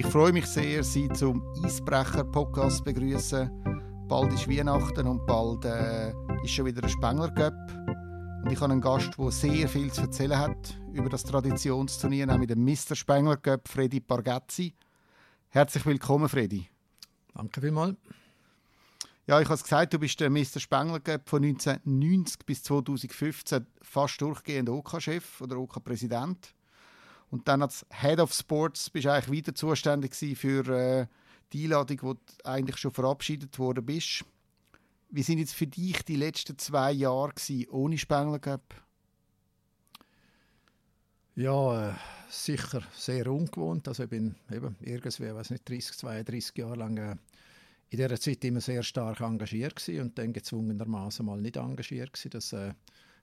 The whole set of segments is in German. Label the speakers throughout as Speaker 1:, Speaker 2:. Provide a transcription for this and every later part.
Speaker 1: Ich freue mich sehr, Sie zum Eisbrecher-Podcast begrüßen. Bald ist Weihnachten und bald äh, ist schon wieder ein Spengler Cup. Und ich habe einen Gast, der sehr viel zu erzählen hat über das Traditionsturnier, nämlich den Mr. Spengler Cup, Freddy Pargezzi. Herzlich willkommen, Freddy.
Speaker 2: Danke vielmals.
Speaker 1: Ja, ich habe es gesagt, du bist der Mr. Spengler Cup von 1990 bis 2015 fast durchgehend OK-Chef oder OK-Präsident. Und dann als Head of Sports bist du eigentlich wieder zuständig für äh, die Einladung, wo du eigentlich schon verabschiedet worden bist. Wie sind jetzt für dich die letzten zwei Jahre gewesen, ohne Spengler Cup?
Speaker 2: Ja, äh, sicher sehr ungewohnt. Also ich bin eben irgendwie, weiß nicht, 30, 32 Jahre lang äh, in dieser Zeit immer sehr stark engagiert und dann gezwungenermaßen mal nicht engagiert gewesen. Das äh,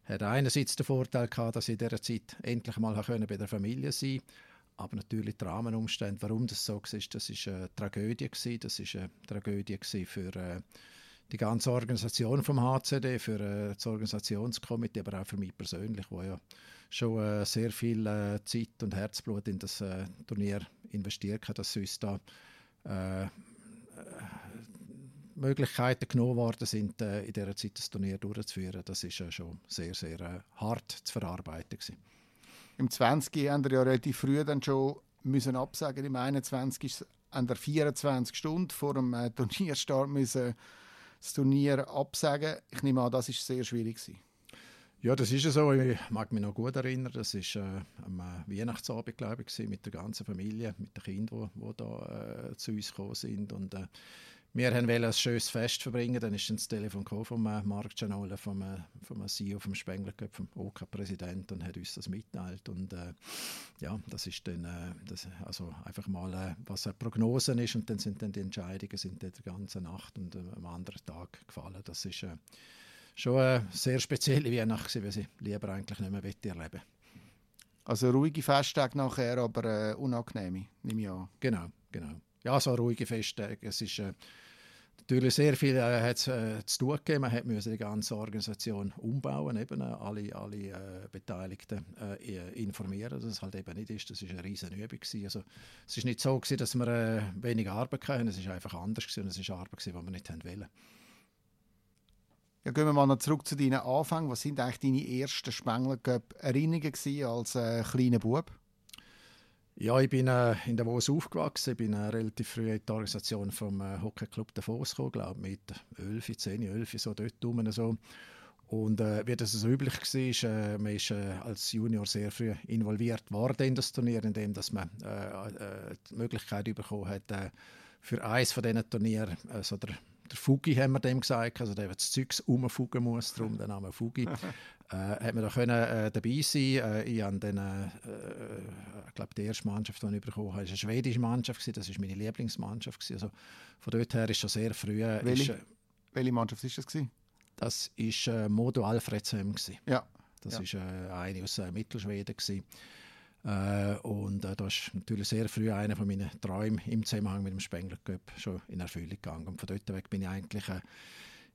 Speaker 2: hat einerseits den Vorteil gehabt, dass ich in dieser Zeit endlich mal bei der Familie sein konnte. Aber natürlich die Rahmenumstände, warum das so war, das ist eine Tragödie gewesen. Das ist eine Tragödie für äh, die ganze Organisation vom HCD, für äh, das Organisationskomitee, aber auch für mich persönlich, wo ja schon äh, sehr viel Zeit und Herzblut in das Turnier investiert hat, dass uns da Möglichkeiten genommen worden sind, äh, in dieser Zeit das Turnier durchzuführen, das ist äh, schon sehr, sehr äh, hart zu verarbeiten. Gewesen.
Speaker 1: Im 20. haben wir ja relativ früh dann schon müssen absagen. Im 21. ist an der 24 Stunden vor dem äh, Turnierstart müssen das Turnier absagen. Ich nehme an, das ist sehr schwierig gewesen.
Speaker 2: Ja, das ist so. Ich mag mich noch gut erinnern. Das ist äh, am äh, Weihnachtsabend, glaube ich, mit der ganzen Familie, mit den Kindern, die, die da äh, zu uns gekommen sind. Und äh, wir wollten ein schönes Fest verbringen. Dann ist das Telefon vom äh, Marc Gianola, vom, äh, vom CEO vom Spengler vom OK-Präsident und hat uns das mitteilt. Und äh, ja, das ist dann äh, das, also einfach mal, äh, was eine Prognose ist. Und dann sind dann die Entscheidungen sind die ganze Nacht und äh, am anderen Tag gefallen. Das ist äh, schon eine sehr spezielle Weihnacht, weil ich lieber eigentlich nicht mehr erleben
Speaker 1: Also ruhige Festtage nachher, aber äh, unangenehme, nehme ich an.
Speaker 2: Genau, genau. Ja, so ruhige Festtage. Es ist äh, natürlich sehr viel äh, äh, zu tun gegeben. Man musste die ganze Organisation umbauen, eben äh, alle, alle äh, Beteiligten äh, informieren, dass es halt eben nicht ist. Das war eine riesen Übung. Also, es war nicht so, gewesen, dass wir äh, weniger Arbeit hatten, es war einfach anders. Gewesen. Es war Arbeit, die wir nicht wollten.
Speaker 1: Ja, gehen wir mal noch zurück zu deinen Anfängen. Was sind eigentlich deine ersten Spengler-Erinnerungen als äh, kleiner Bub?
Speaker 2: Ja, ich bin äh, in Davos aufgewachsen. Ich bin äh, relativ früh in die Organisation vom äh, Hockeyclub Davos gekommen, glaube mit 11, 10, 11, so dort rum. So. Und äh, wie das so üblich war, äh, man ist äh, als Junior sehr früh involviert worden in das Turnier, indem dass man äh, äh, die Möglichkeit bekommen hat, äh, für eines von diesen Turnieren also der der Fugi haben wir dem gesagt, also der das Zeugs umfugen muss, darum der Name Fugi, hat man da können äh, dabei sein. Äh, ich habe dann, äh, ich glaube, die erste Mannschaft, die ich bekommen habe, war eine schwedische Mannschaft gewesen. Das war meine Lieblingsmannschaft gewesen. Also von dort her ist schon sehr früh.
Speaker 1: Welche, ist, welche Mannschaft ist das gewesen?
Speaker 2: Das ist äh, Modo Alfredsheim gewesen.
Speaker 1: Ja.
Speaker 2: Das ja. ist äh, eine aus äh, Mittelschweden gewesen. Äh, und äh, da ist natürlich sehr früh einer von meinen Träumen im Zusammenhang mit dem Spengler Cup schon in Erfüllung gegangen. Und von dort weg bin ich eigentlich äh,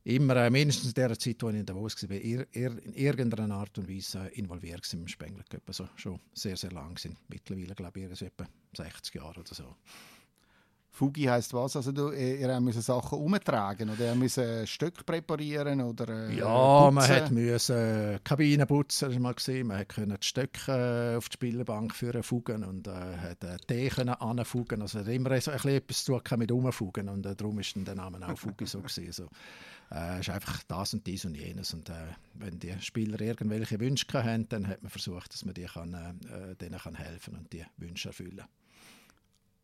Speaker 2: immer, äh, mindestens in der Zeit, als ich in Davos war, ir, ir, in irgendeiner Art und Weise involviert im Spengler Cup. Also schon sehr, sehr lang sind. Mittlerweile, glaube ich, etwa 60 Jahre oder so.
Speaker 1: Fugi heißt was? Also du, ihr müssen Sachen umtragen oder ihr müssen Stück präparieren oder
Speaker 2: äh, Ja, putzen. man hat müssen äh, Kabinen putzen, mal gesehen. Man konnte die Stöcke äh, auf die Spielbank führen, fugen und äh, hat äh, Tee können anfugen. Also hat immer so ein bisschen etwas zu tun mit umfugen und äh, darum ist der Name auch Fugi so gewesen. Also, äh, ist einfach das und dies und jenes und äh, wenn die Spieler irgendwelche Wünsche haben, dann hat man versucht, dass man die kann, äh, denen kann helfen und die Wünsche erfüllen.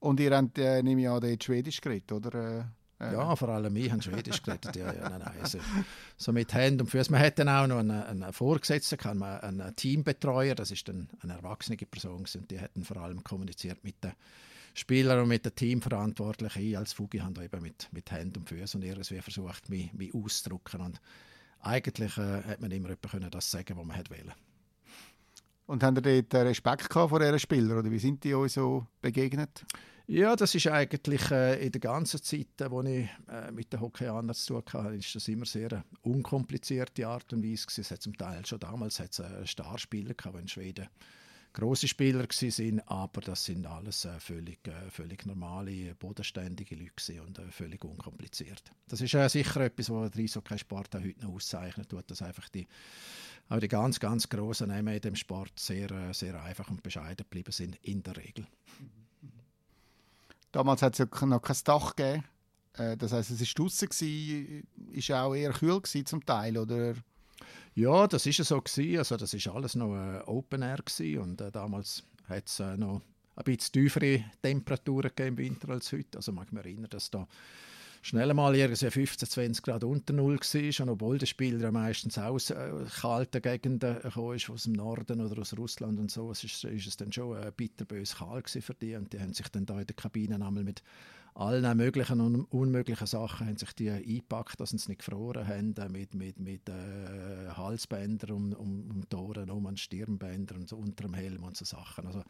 Speaker 1: Und ihr habt, äh, nehme ich an, dort Schwedisch geredet, oder?
Speaker 2: Äh, ja, vor allem wir haben Schwedisch geredet. ja, ja, nein, nein. Also, so mit Händen und Füßen. Man hat dann auch noch einen, einen Vorgesetzten, kann man, einen Teambetreuer, das ist dann eine erwachsene Person und die hätten vor allem kommuniziert mit den Spielern und mit den Teamverantwortlichen. Ich als Fugi habe eben mit, mit Händen und Füßen und irgendwie versucht, mich, mich auszudrücken. Und eigentlich äh, hat man immer können das sagen, was man wollte.
Speaker 1: Und haben ihr dort Respekt gehabt vor diesen Spielern oder wie sind die euch so begegnet?
Speaker 2: Ja, das ist eigentlich äh, in der ganzen Zeit, äh, wo ich äh, mit den Hockeyern zu tun hatte, ist das immer sehr eine unkomplizierte Art und Weise gewesen. Es hat zum Teil schon damals hat es, äh, Starspieler gehabt, in Schweden große Spieler sind, aber das sind alles äh, völlig, äh, völlig normale, bodenständige Leute und äh, völlig unkompliziert. Das ist äh, sicher etwas, was der Eishockey-Sport heute noch auszeichnet, tut, dass einfach die, auch die ganz, ganz grossen Namen in dem Sport sehr, sehr einfach und bescheiden geblieben sind, in der Regel.
Speaker 1: Damals hat es ja noch kein Dach gegeben. Das heißt, es war draußen, ist auch eher kühl zum Teil, oder?
Speaker 2: Ja, das ist so gewesen. Also das ist alles noch äh, Open Air gewesen. und äh, damals hat es äh, noch ein bisschen tiefere Temperaturen im Winter als heute. Also mag mich erinnern, dass da schnell mal irgendwie 15, 20 Grad unter Null war, und obwohl der Spieler meistens aus äh, kalten Gegenden gekommen ist, aus dem Norden oder aus Russland und so, ist, ist es dann schon äh, bitterbös kalt für die und die haben sich dann da in der Kabine einmal mit allen möglichen und unmöglichen Sachen haben sich die eingepackt, dass sie es nicht gefroren haben, äh, mit, mit, mit äh, Halsbändern um, um, um die Ohren, um an Stirnbändern und so unter dem Helm und so Sachen. Also,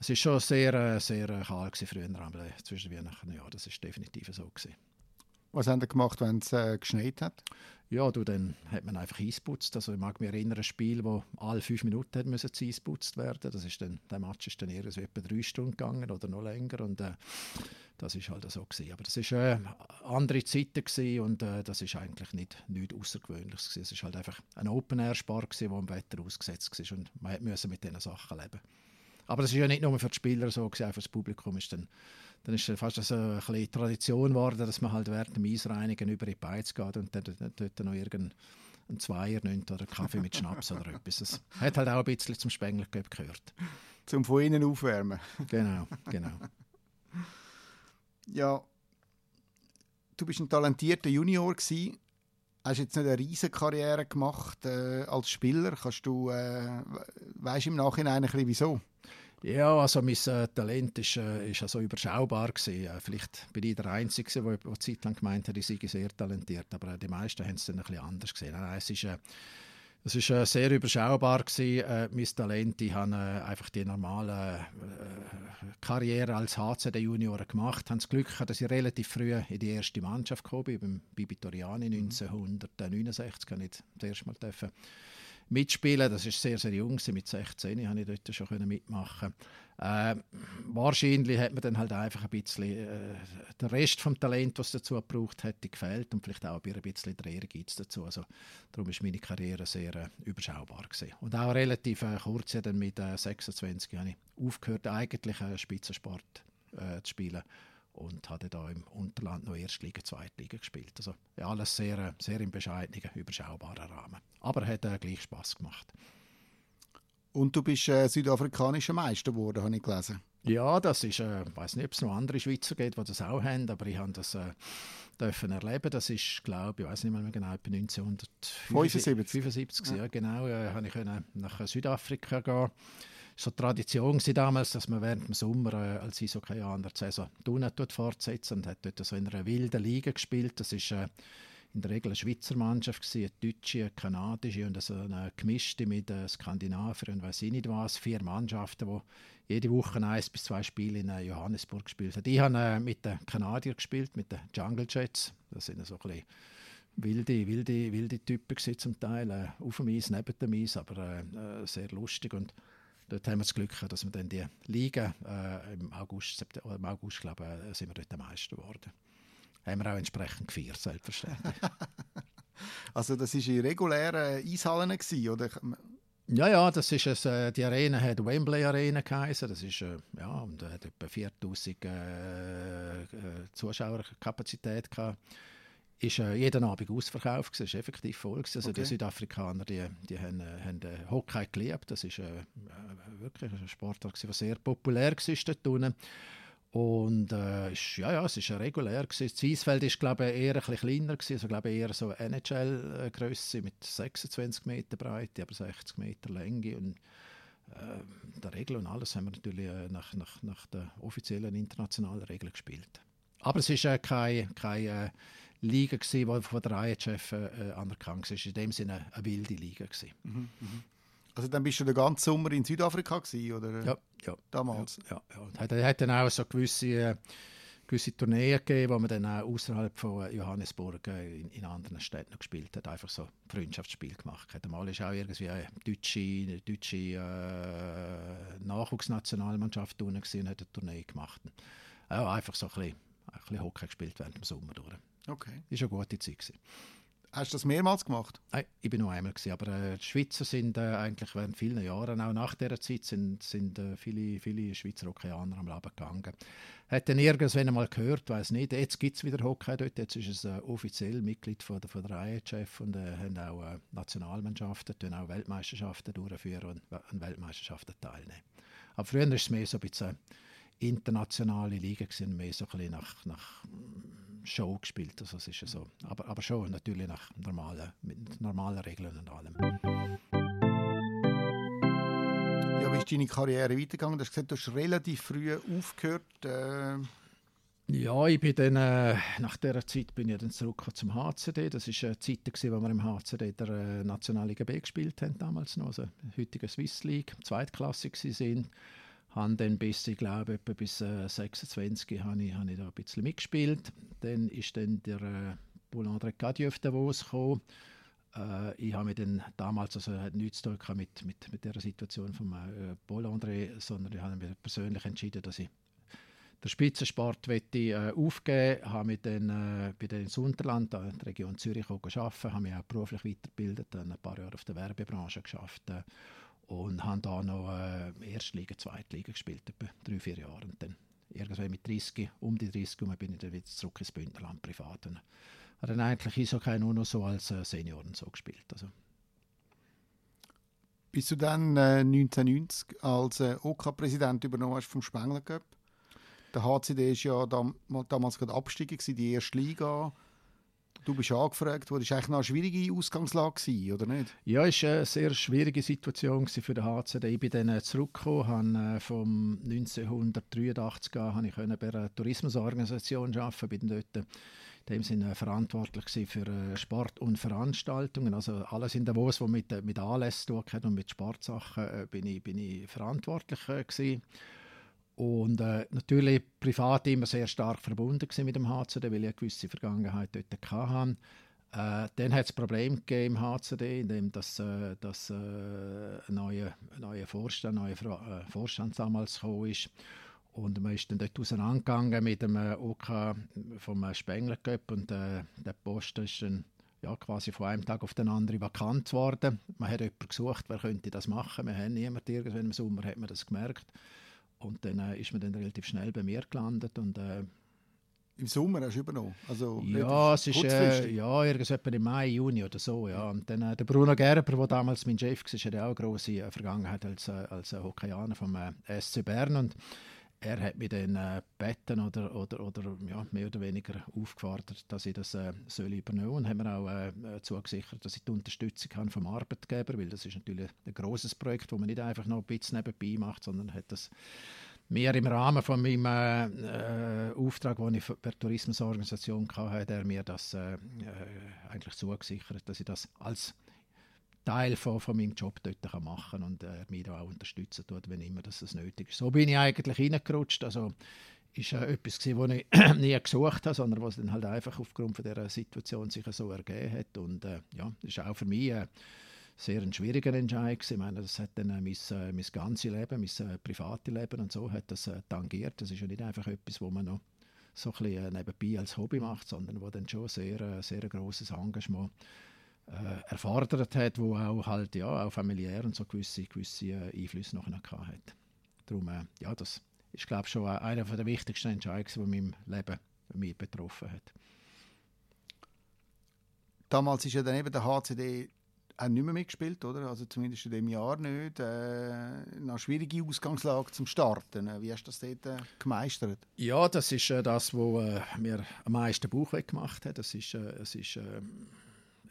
Speaker 2: es war schon sehr, äh, sehr kalt früher, aber zwischen Weihnachten ja, das ist definitiv so gewesen.
Speaker 1: Was haben Sie gemacht, wenn es äh, geschneit hat?
Speaker 2: Ja, du, dann hat man einfach eisputzt. Also ich mag mich erinnern, ein Spiel, wo alle fünf Minuten hat müssen eisputzt werden. Das ist dann, der Match ist dann eher so etwa drei Stunden gegangen oder noch länger und äh, das ist halt so gewesen. Aber das ist äh, andere Zeiten und äh, das ist eigentlich nicht nichts Außergewöhnliches. Es ist halt einfach ein Open Air gewesen, wo im Wetter ausgesetzt war und man musste mit diesen Sachen leben. Aber das ist ja nicht nur für die Spieler so gewesen, auch für das Publikum ist dann dann ist es fast so ein bisschen Tradition geworden, dass man halt während dem Eisreinigen über die Beiz geht und dann dort noch irgendein Zweier nimmt oder Kaffee mit Schnaps oder etwas. Das hat halt auch ein bisschen zum Spengler gehört.
Speaker 1: Zum von innen aufwärmen.
Speaker 2: Genau, genau.
Speaker 1: ja, du bist ein talentierter Junior gewesen. Hast jetzt nicht eine riesige Karriere gemacht äh, als Spieler? Kannst du, äh, weißt im Nachhinein ein bisschen wieso?
Speaker 2: Ja, also mein äh, Talent ist, äh, ist also überschaubar gewesen. Äh, vielleicht bin ich der Einzige, der eine Zeit lang gemeint hat, ich sei sehr talentiert, aber die meisten haben es dann ein bisschen anders gesehen. Nein, es ist, äh, es ist äh, sehr überschaubar gewesen, äh, mein Talent. Ich habe äh, einfach die normale äh, Karriere als HCD Junior gemacht. Ich habe das Glück gehabt, dass ich relativ früh in die erste Mannschaft gekommen bin, beim Bibi Toriani 1969, kann ich das erste Mal dürfen mitspielen. Das ist sehr, sehr jung. Mit 16 habe ich dort schon mitmachen äh, Wahrscheinlich hat man dann halt einfach ein bisschen äh, den Rest vom Talent, was dazu gebraucht hätte, gefällt und vielleicht auch ein bisschen der Ehrgeiz dazu. Also, darum ist meine Karriere sehr äh, überschaubar gewesen. Und auch relativ äh, kurz, dann mit 26 habe ich aufgehört, eigentlich Spitzensport äh, zu spielen und hatte da im Unterland noch Erstliga, Zweitliga gespielt. Also ja, alles sehr, sehr im bescheidenen, überschaubaren Rahmen. Aber hat äh, gleich Spaß gemacht.
Speaker 1: Und du bist äh, südafrikanischer Meister geworden, habe ich gelesen.
Speaker 2: Ja, das ist, äh, ich weiß nicht, ob es noch andere Schweizer gibt, die das auch haben, aber ich habe das äh, dürfen erleben. Das ist, glaube ich, weiß nicht mehr genau, 1975. Ja. ja, genau, äh, habe ich nach Südafrika gehen so Tradition damals, dass man während dem Sommer äh, als Eishockeyjaner die Saison dort fortsetzen und hat dort so in einer wilden Liga gespielt. Das ist äh, in der Regel eine Schweizer Mannschaft, eine deutsche, eine kanadische und also eine gemischte mit äh, Skandinaviern und weiß ich nicht was. Vier Mannschaften, die jede Woche eins bis zwei Spiele in äh, Johannesburg gespielt haben. Ich habe äh, mit den Kanadiern gespielt, mit den Jungle Jets. Das sind so ein bisschen wilde, wilde, wilde Typen zum Teil, äh, auf dem Eis, neben dem Eis, aber äh, äh sehr lustig und Dort haben wir das Glück, dass wir dann die Liga äh, im August, September, im August glaube ich, äh, sind wir dort am meisten geworden. Haben wir auch entsprechend gefeiert, selbstverständlich.
Speaker 1: also das war in regulären Eishallen, gewesen, oder?
Speaker 2: Ja, ja, das ist es, äh, die Arena hat Wembley Arena geheißen. Das ist, äh, ja, und hat etwa 4000 äh, äh, Zuschauerkapazität gehabt ist äh, jeden Abend ausverkauft. Es war effektiv voll. Also okay. die Südafrikaner die, die haben, äh, haben äh, Hockey geliebt. Das ist äh, äh wirklich ein Sportart, der sehr populär war dort unten. Und äh, ist, ja, ja, es war regulär. Gewesen. Das Eisfeld war glaube ich, eher ein bisschen kleiner, gewesen, also glaube ich, eher so NHL-Größe mit 26 Meter Breite, aber 60 Meter Länge. Und äh, der Regel und alles haben wir natürlich äh, nach, nach, nach den offiziellen internationalen Regeln gespielt. Aber es ist äh, kein, kein Liga, gewesen, die von der IHF äh, anerkannt war. In dem Sinne eine wilde Liga. Mhm,
Speaker 1: mhm. Also dann bist du den ganzen Sommer in Südafrika gewesen, oder?
Speaker 2: Ja, ja.
Speaker 1: Damals?
Speaker 2: Ja, ja. ja. Hat, hat dann auch so gewisse, äh, gewisse Tourneen gegeben, wo man dann auch außerhalb von Johannesburg äh, in, in, anderen Städten noch gespielt hat, einfach so Freundschaftsspiel gemacht hat. Mal ist auch irgendwie eine deutsche, eine deutsche äh, Nachwuchsnationalmannschaft unten und hat eine Tournee gemacht. Ja, einfach so ein bisschen, ein bisschen Hockey gespielt während dem Sommer durch.
Speaker 1: Okay.
Speaker 2: Das war eine gute Zeit. Gewesen.
Speaker 1: Hast du das mehrmals gemacht?
Speaker 2: Nein, ich bin nur einmal gewesen, aber äh, die Schweizer sind äh, eigentlich während vielen Jahren, auch nach dieser Zeit, sind, sind äh, viele, viele Schweizer Hockeyaner am Leben gegangen. Hat dann irgendwann einmal gehört, weiß nicht, jetzt gibt es wieder Hockey dort, jetzt ist es äh, offiziell Mitglied von der, von der IHF und äh, haben auch äh, Nationalmannschaften, tun auch Weltmeisterschaften durchführen und an Weltmeisterschaften teilnehmen. Aber früher war es mehr so ein bisschen internationale Liga, gewesen, mehr so ein bisschen nach, nach Show gespielt. Also es ist ja so. Aber, aber schon natürlich nach normalen, mit normalen Regeln und allem.
Speaker 1: Ja, wie ist deine Karriere weitergegangen? Du hast gesagt, du hast relativ früh aufgehört. Äh
Speaker 2: ja, ich bin dann, äh, nach dieser Zeit bin ich dann zurück zum HCD. Das war eine Zeit, gewesen, wo wir im HCD der äh, Nationalliga B gespielt haben, damals noch, also heutige Swiss League, zweitklassig sind habe dann bis, ich glaube, etwa bis äh, 26 habe ich, habe ich da ein bisschen mitgespielt. Dann ist dann der äh, Paul-André Cadieu auf Davos gekommen. Äh, ich habe mich dann damals, also hat nichts zu tun mit, mit, mit der Situation von äh, Paul-André, sondern ich habe mich persönlich entschieden, dass ich den Spitzensport möchte, äh, aufgeben habe mich dann äh, bei den Unterland, in der Region Zürich, arbeiten, habe mich auch beruflich weitergebildet, dann ein paar Jahre auf der Werbebranche geschafft. Äh, und habe da noch äh, Erstliga, Zweitliga gespielt, etwa drei, vier Jahre. Und dann irgendwann mit 30, um die 30 und bin ich dann wieder zurück ins Bündnerland privat. Und habe dann eigentlich Eishockey nur noch so als äh, Senioren so gespielt. Also.
Speaker 1: Bis du dann äh, 1990 als äh, OK-Präsident übernommen hast vom Spengler Cup. Der HCD war ja dam damals gerade Abstieg, die erste Liga. Du bist angefragt worden. Das eigentlich noch eine schwierige Ausgangslage, oder nicht?
Speaker 2: Ja, es war eine sehr schwierige Situation für den HCD. Ich bin dann äh, zurückgekommen, habe, äh, vom 1983 an ich bei einer Tourismusorganisation arbeiten, bin dort in dem Sinne verantwortlich für Sport und Veranstaltungen. Also alles in Davos, was mit, mit Anlässen zu tun und mit Sportsachen, äh, bin, ich, bin ich verantwortlich gewesen. Und äh, natürlich privat immer sehr stark verbunden mit dem HCD, weil ich eine gewisse Vergangenheit dort hatte. Äh, dann hat es Probleme gegeben im HCD, in dem dass, äh, dass äh, ein neuer, neuer Vorstand, neuer äh, Vorstand damals gekommen ist. Und man ist dann dort auseinandergegangen mit dem äh, OK vom Spengler Cup und äh, der Posten ist dann ja, quasi von einem Tag auf den anderen vakant geworden. Man hat jemanden gesucht, wer könnte das machen. Wir haben niemanden, irgendwann im Sommer hat man das gemerkt. Und dann äh, ist man dann relativ schnell bei mir gelandet und äh,
Speaker 1: im Sommer hast du übernommen? Also
Speaker 2: ja, es ist äh, ja, irgendwann im Mai, Juni oder so. Ja. Und dann äh, der Bruno Gerber, der damals mein Chef war, hat auch eine grosse äh, Vergangenheit als, äh, als Hockeyaner vom äh, SC Bern. Und er hat mich dann äh, oder, oder, oder ja, mehr oder weniger aufgefordert, dass ich das äh, soll übernehmen soll. Und haben mir auch äh, zugesichert, dass ich die Unterstützung kann vom Arbeitgeber, weil das ist natürlich ein großes Projekt, wo man nicht einfach noch ein bisschen nebenbei macht, sondern hat das mir im Rahmen von meinem äh, Auftrag, den ich per Tourismusorganisation hatte, er mir das äh, äh, eigentlich zugesichert, dass ich das als Teil von, von meinem Job dort kann machen kann und er mich da auch unterstützen tut, wenn immer das nötig ist. So bin ich eigentlich reingerutscht. Also ist äh, etwas gewesen, was ich nie gesucht habe, sondern was dann halt einfach aufgrund von dieser Situation sich so ergeben hat. Und äh, ja, das ist auch für mich äh, sehr ein schwieriger Entscheid gewesen. Ich meine, das hat dann äh, mein, äh, mein ganzes Leben, mein äh, privates Leben und so hat das äh, tangiert. Das ist ja nicht einfach etwas, wo man noch so ein bisschen äh, nebenbei als Hobby macht, sondern wo dann schon sehr, äh, sehr ein grosses Engagement äh, erfordert hat, wo auch halt ja auch familiär und so gewisse, gewisse äh, Einflüsse noch hat. Darum, äh, ja, das ist glaube ich schon einer der wichtigsten Entscheidungen, die meinem Leben mich betroffen hat.
Speaker 1: Damals ist ja dann eben der HCD auch nicht mehr mitgespielt, oder? Also zumindest in dem Jahr nicht. Äh, eine schwierige Ausgangslage zum Starten. Wie hast du das dort äh, gemeistert?
Speaker 2: Ja, das ist äh, das, was äh, mir am meisten Bauch gemacht hat. Das ist, äh, es ist ähm,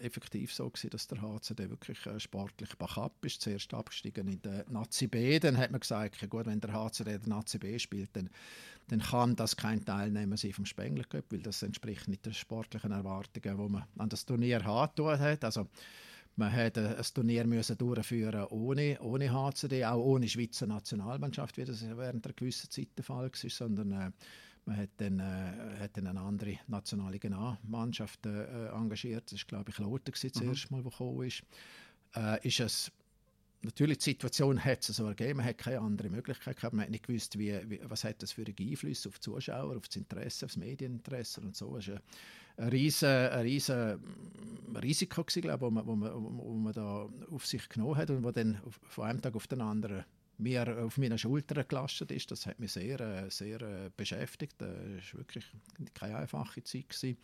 Speaker 2: effektiv so gewesen, dass der HCD wirklich äh, sportlich backup ist. Zuerst abgestiegen in der Nazi B, dann hat man gesagt, ja gut, wenn der HCD der Nazi B spielt, dann, dann kann das kein Teilnehmer sein vom Spengler Cup, weil das entspricht nicht den sportlichen Erwartungen, die man an das Turnier hat. Also man hätte ein Turnier müssen durchführen ohne, ohne HCD, auch ohne Schweizer Nationalmannschaft, wie das während einer gewissen Zeit der Fall war, sondern äh, Man hat dann, äh, hat dann eine andere nationale Mannschaft äh, engagiert. Das war, glaube ich, Lothar das mhm. erste Mal, der gekommen ist. Äh, ist es natürlich die Situation hat es so ergeben, man hat keine andere Möglichkeit gehabt, man hat nicht gewusst, wie, wie, was hat das für einen Einfluss auf die Zuschauer, auf das Interesse, auf das Medieninteresse und so. Es war ein riesen, ein riesen Risiko, gewesen, glaube ich, wo man, wo, man, wo man da auf sich genommen hat und wo dann von einem Tag auf den anderen mir auf meinen Schultern gelastet ist. Das hat mich sehr, äh, sehr äh, beschäftigt. Das war wirklich keine einfache Zeit.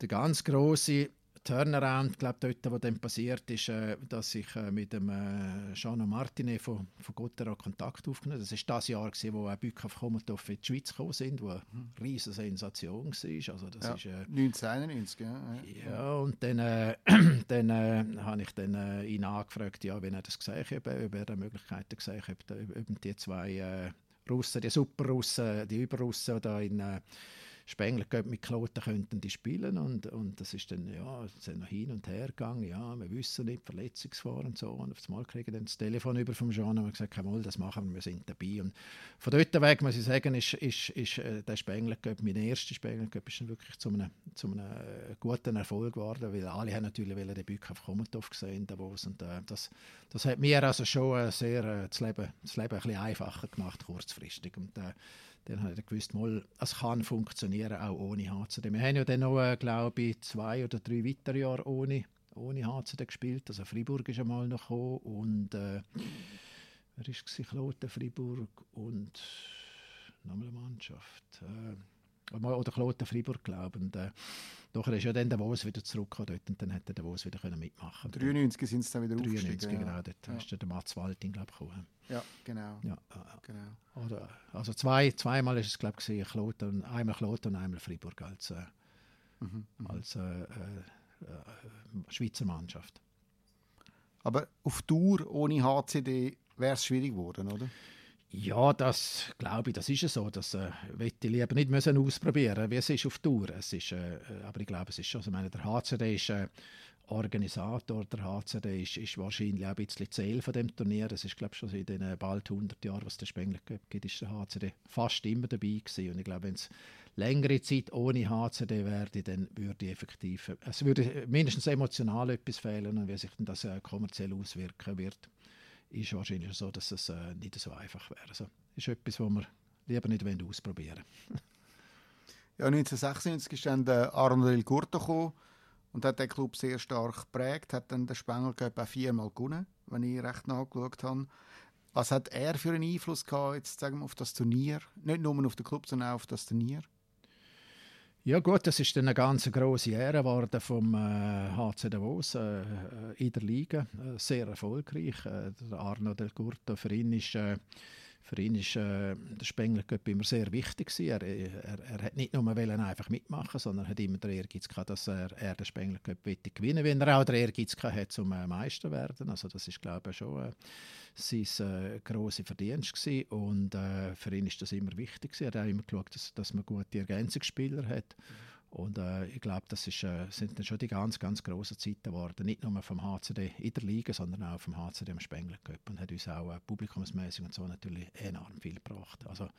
Speaker 2: Der ganz große Turnaround, glaube dort, wo dann passiert ist, äh, dass ich äh, mit dem äh, Jean Martinet von, von Gottera Kontakt aufgenommen habe. Das war das Jahr, gewesen, wo auch Bückhoff Komotov in die Schweiz gekommen sind, wo eine riesige Sensation war. Also das
Speaker 1: ja,
Speaker 2: ist, äh,
Speaker 1: 1991, ja.
Speaker 2: Ja, und dann, äh, dann äh, habe ich dann, äh, ihn angefragt, ja, wenn er das gesehen hat, ob er Möglichkeiten gesehen hat, ob die zwei äh, Russen, die Superrussen, die Überrussen da in Spengler mit Kloten könnten die spielen. Und, und das ist dann, ja, sind noch hin und her gegangen, ja, wir wissen nicht, Verletzungsgefahr und so. Und auf einmal kriegen dann das Telefon über vom Jean und haben gesagt, mal, das machen wir, wir sind dabei. Und von dort weg, muss ich sagen, ist, ist, ist äh, der Spengler mein erster Spengler ist wirklich zu einem, zu einem äh, guten Erfolg geworden, weil alle haben natürlich den Bück auf Kommentov gesehen, Davos und äh, das, das hat mir also schon äh, sehr das, Leben, das Leben ein bisschen einfacher gemacht, kurzfristig. Und dann habe ich gewusst, mal, es kann funktionieren, auch ohne HCD. Wir haben ja dann noch, äh, glaube ich, zwei oder drei weitere Jahre ohne, ohne HCD gespielt. Also Freiburg ist einmal noch gekommen und äh, wer war Kloten, Freiburg und nochmal eine Mannschaft. Äh, oder Kloten Freiburg, glaube ich. Und, äh, nachher ist ja dann der Wos wieder zurückgekommen dort und dann hätte der Wos wieder können mitmachen
Speaker 1: können. 93 sind sie dann wieder
Speaker 2: 93, genau. Dort ja. ist der Mats Walting, glaube ich, gekommen.
Speaker 1: Ja, genau.
Speaker 2: Ja, genau. Oder, also zwei, zweimal ist es, glaube ich, Kloten, einmal Kloten und einmal Freiburg als, äh, mhm, mhm. als äh, äh, äh, Schweizer Mannschaft.
Speaker 1: Aber auf Tour ohne HCD wäre es schwierig geworden, oder?
Speaker 2: Ja, das glaube ich, das ist so. Das äh, ich lieber nicht müssen ausprobieren, wie es ist auf Tour. Es ist, äh, aber ich glaube, es ist schon. Also, meine, der HCD ist äh, Organisator, der HCD ist, ist wahrscheinlich auch ein bisschen Ziel von dem Turnier. Das ist, glaube ich, schon seit den bald 100 Jahren, was der Spengler gibt, ist der HCD fast immer dabei gewesen. Und ich glaube, wenn es längere Zeit ohne HCD wäre, dann würde effektiv, es würde mindestens emotional etwas fehlen und wie sich das äh, kommerziell auswirken wird ist wahrscheinlich so, dass es äh, nicht so einfach wäre. Also, ist etwas, was wir lieber nicht ausprobieren wollen.
Speaker 1: ja, 1996 ist dann der Arnold Gurto und hat den Club sehr stark geprägt, hat dann den Spengler Cup auch viermal gewonnen, wenn ich recht nachgeschaut habe. Was hat er für einen Einfluss gehabt, jetzt sagen wir, auf das Turnier? Nicht nur auf den Club, sondern auch auf das Turnier?
Speaker 2: Ja gut, das ist dann eine ganz große Ehre geworden vom äh, HC Davos äh, in der Liga. Äh, sehr erfolgreich. Äh, Arno Del Curto für ihn ist äh, für ihn ist äh, der Spengler immer sehr wichtig Er, er, er hat nicht nur einfach mitmachen, sondern hat immer den Ehrgeiz gehabt, dass er, er den Spengler Cup gewinnen wenn er auch den Ehrgeiz gehabt hat, zum äh, Meister werden. Also das ist glaube ich schon äh, sein äh, grosser Verdienst gewesen. und äh, für ihn ist das immer wichtig gewesen. Er hat auch immer geschaut, dass, dass man gute Ergänzungsspieler hat. Mhm. Und äh, ich glaube, das ist, äh, sind dann schon die ganz, ganz grossen Zeiten geworden. Nicht nur vom HCD in der Liga, sondern auch vom HCD im Spengler Cup. Und hat uns auch äh, publikumsmäßig und so natürlich enorm viel gebracht. Also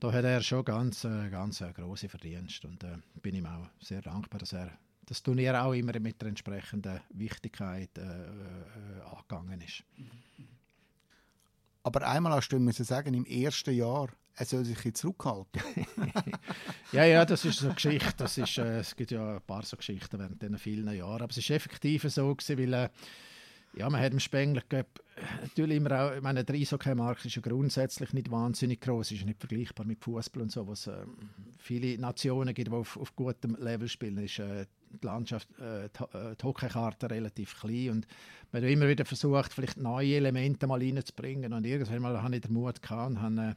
Speaker 2: da hat er schon ganz, äh, ganz äh, grosse Verdienste. Und äh, bin ihm auch sehr dankbar, dass er das Turnier auch immer mit der entsprechenden Wichtigkeit äh, äh, angegangen ist.
Speaker 1: Aber einmal hast du müssen sagen, im ersten Jahr er soll sich jetzt zurückhalten.
Speaker 2: ja, ja, das ist so eine Geschichte. Das ist, äh, es gibt ja ein paar so Geschichten während diesen vielen Jahren. Aber es ist effektiv so gewesen, weil äh, ja, man hat im Spengler Cup natürlich immer auch, ich meine, der Eishockey-Markt ist ja grundsätzlich nicht wahnsinnig groß, ist nicht vergleichbar mit Fußball und so, was äh, viele Nationen gibt, die auf, auf gutem Level spielen, ist äh, die Landschaft, äh, die, äh, die Hockeykarte relativ klein und man hat immer wieder versucht, vielleicht neue Elemente mal reinzubringen und irgendwann mal habe ich den Mut gehabt und habe, äh,